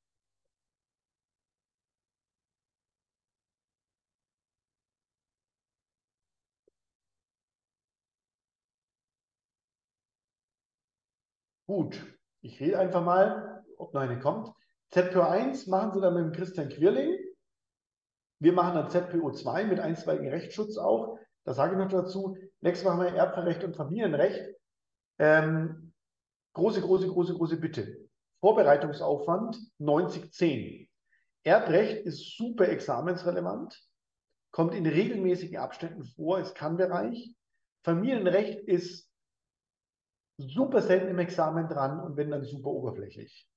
Gut, ich rede einfach mal, ob noch eine kommt. ZPO1 machen Sie dann mit dem Christian Quirling. Wir machen dann ZPO2 mit einstweiligen Rechtsschutz auch. Da sage ich noch dazu. Nächstes machen wir Erbverrecht und Familienrecht. Ähm, große, große, große, große Bitte. Vorbereitungsaufwand 90-10. Erbrecht ist super examensrelevant, kommt in regelmäßigen Abständen vor, ist Kannbereich. Familienrecht ist super selten im Examen dran und wenn dann super oberflächlich.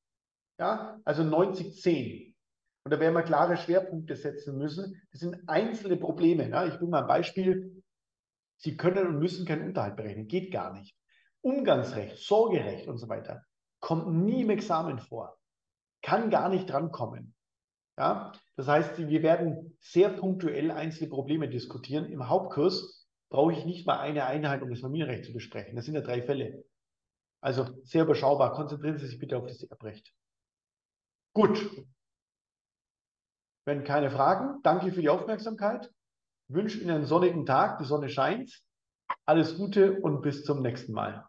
Ja, also 90-10. Und da werden wir klare Schwerpunkte setzen müssen. Das sind einzelne Probleme. Ja. Ich bringe mal ein Beispiel. Sie können und müssen keinen Unterhalt berechnen. Geht gar nicht. Umgangsrecht, Sorgerecht und so weiter kommt nie im Examen vor. Kann gar nicht drankommen. Ja, das heißt, wir werden sehr punktuell einzelne Probleme diskutieren. Im Hauptkurs brauche ich nicht mal eine Einheit, um das Familienrecht zu besprechen. Das sind ja drei Fälle. Also sehr überschaubar. Konzentrieren Sie sich bitte auf das Erbrecht. Gut. Wenn keine Fragen, danke für die Aufmerksamkeit. Ich wünsche Ihnen einen sonnigen Tag. Die Sonne scheint. Alles Gute und bis zum nächsten Mal.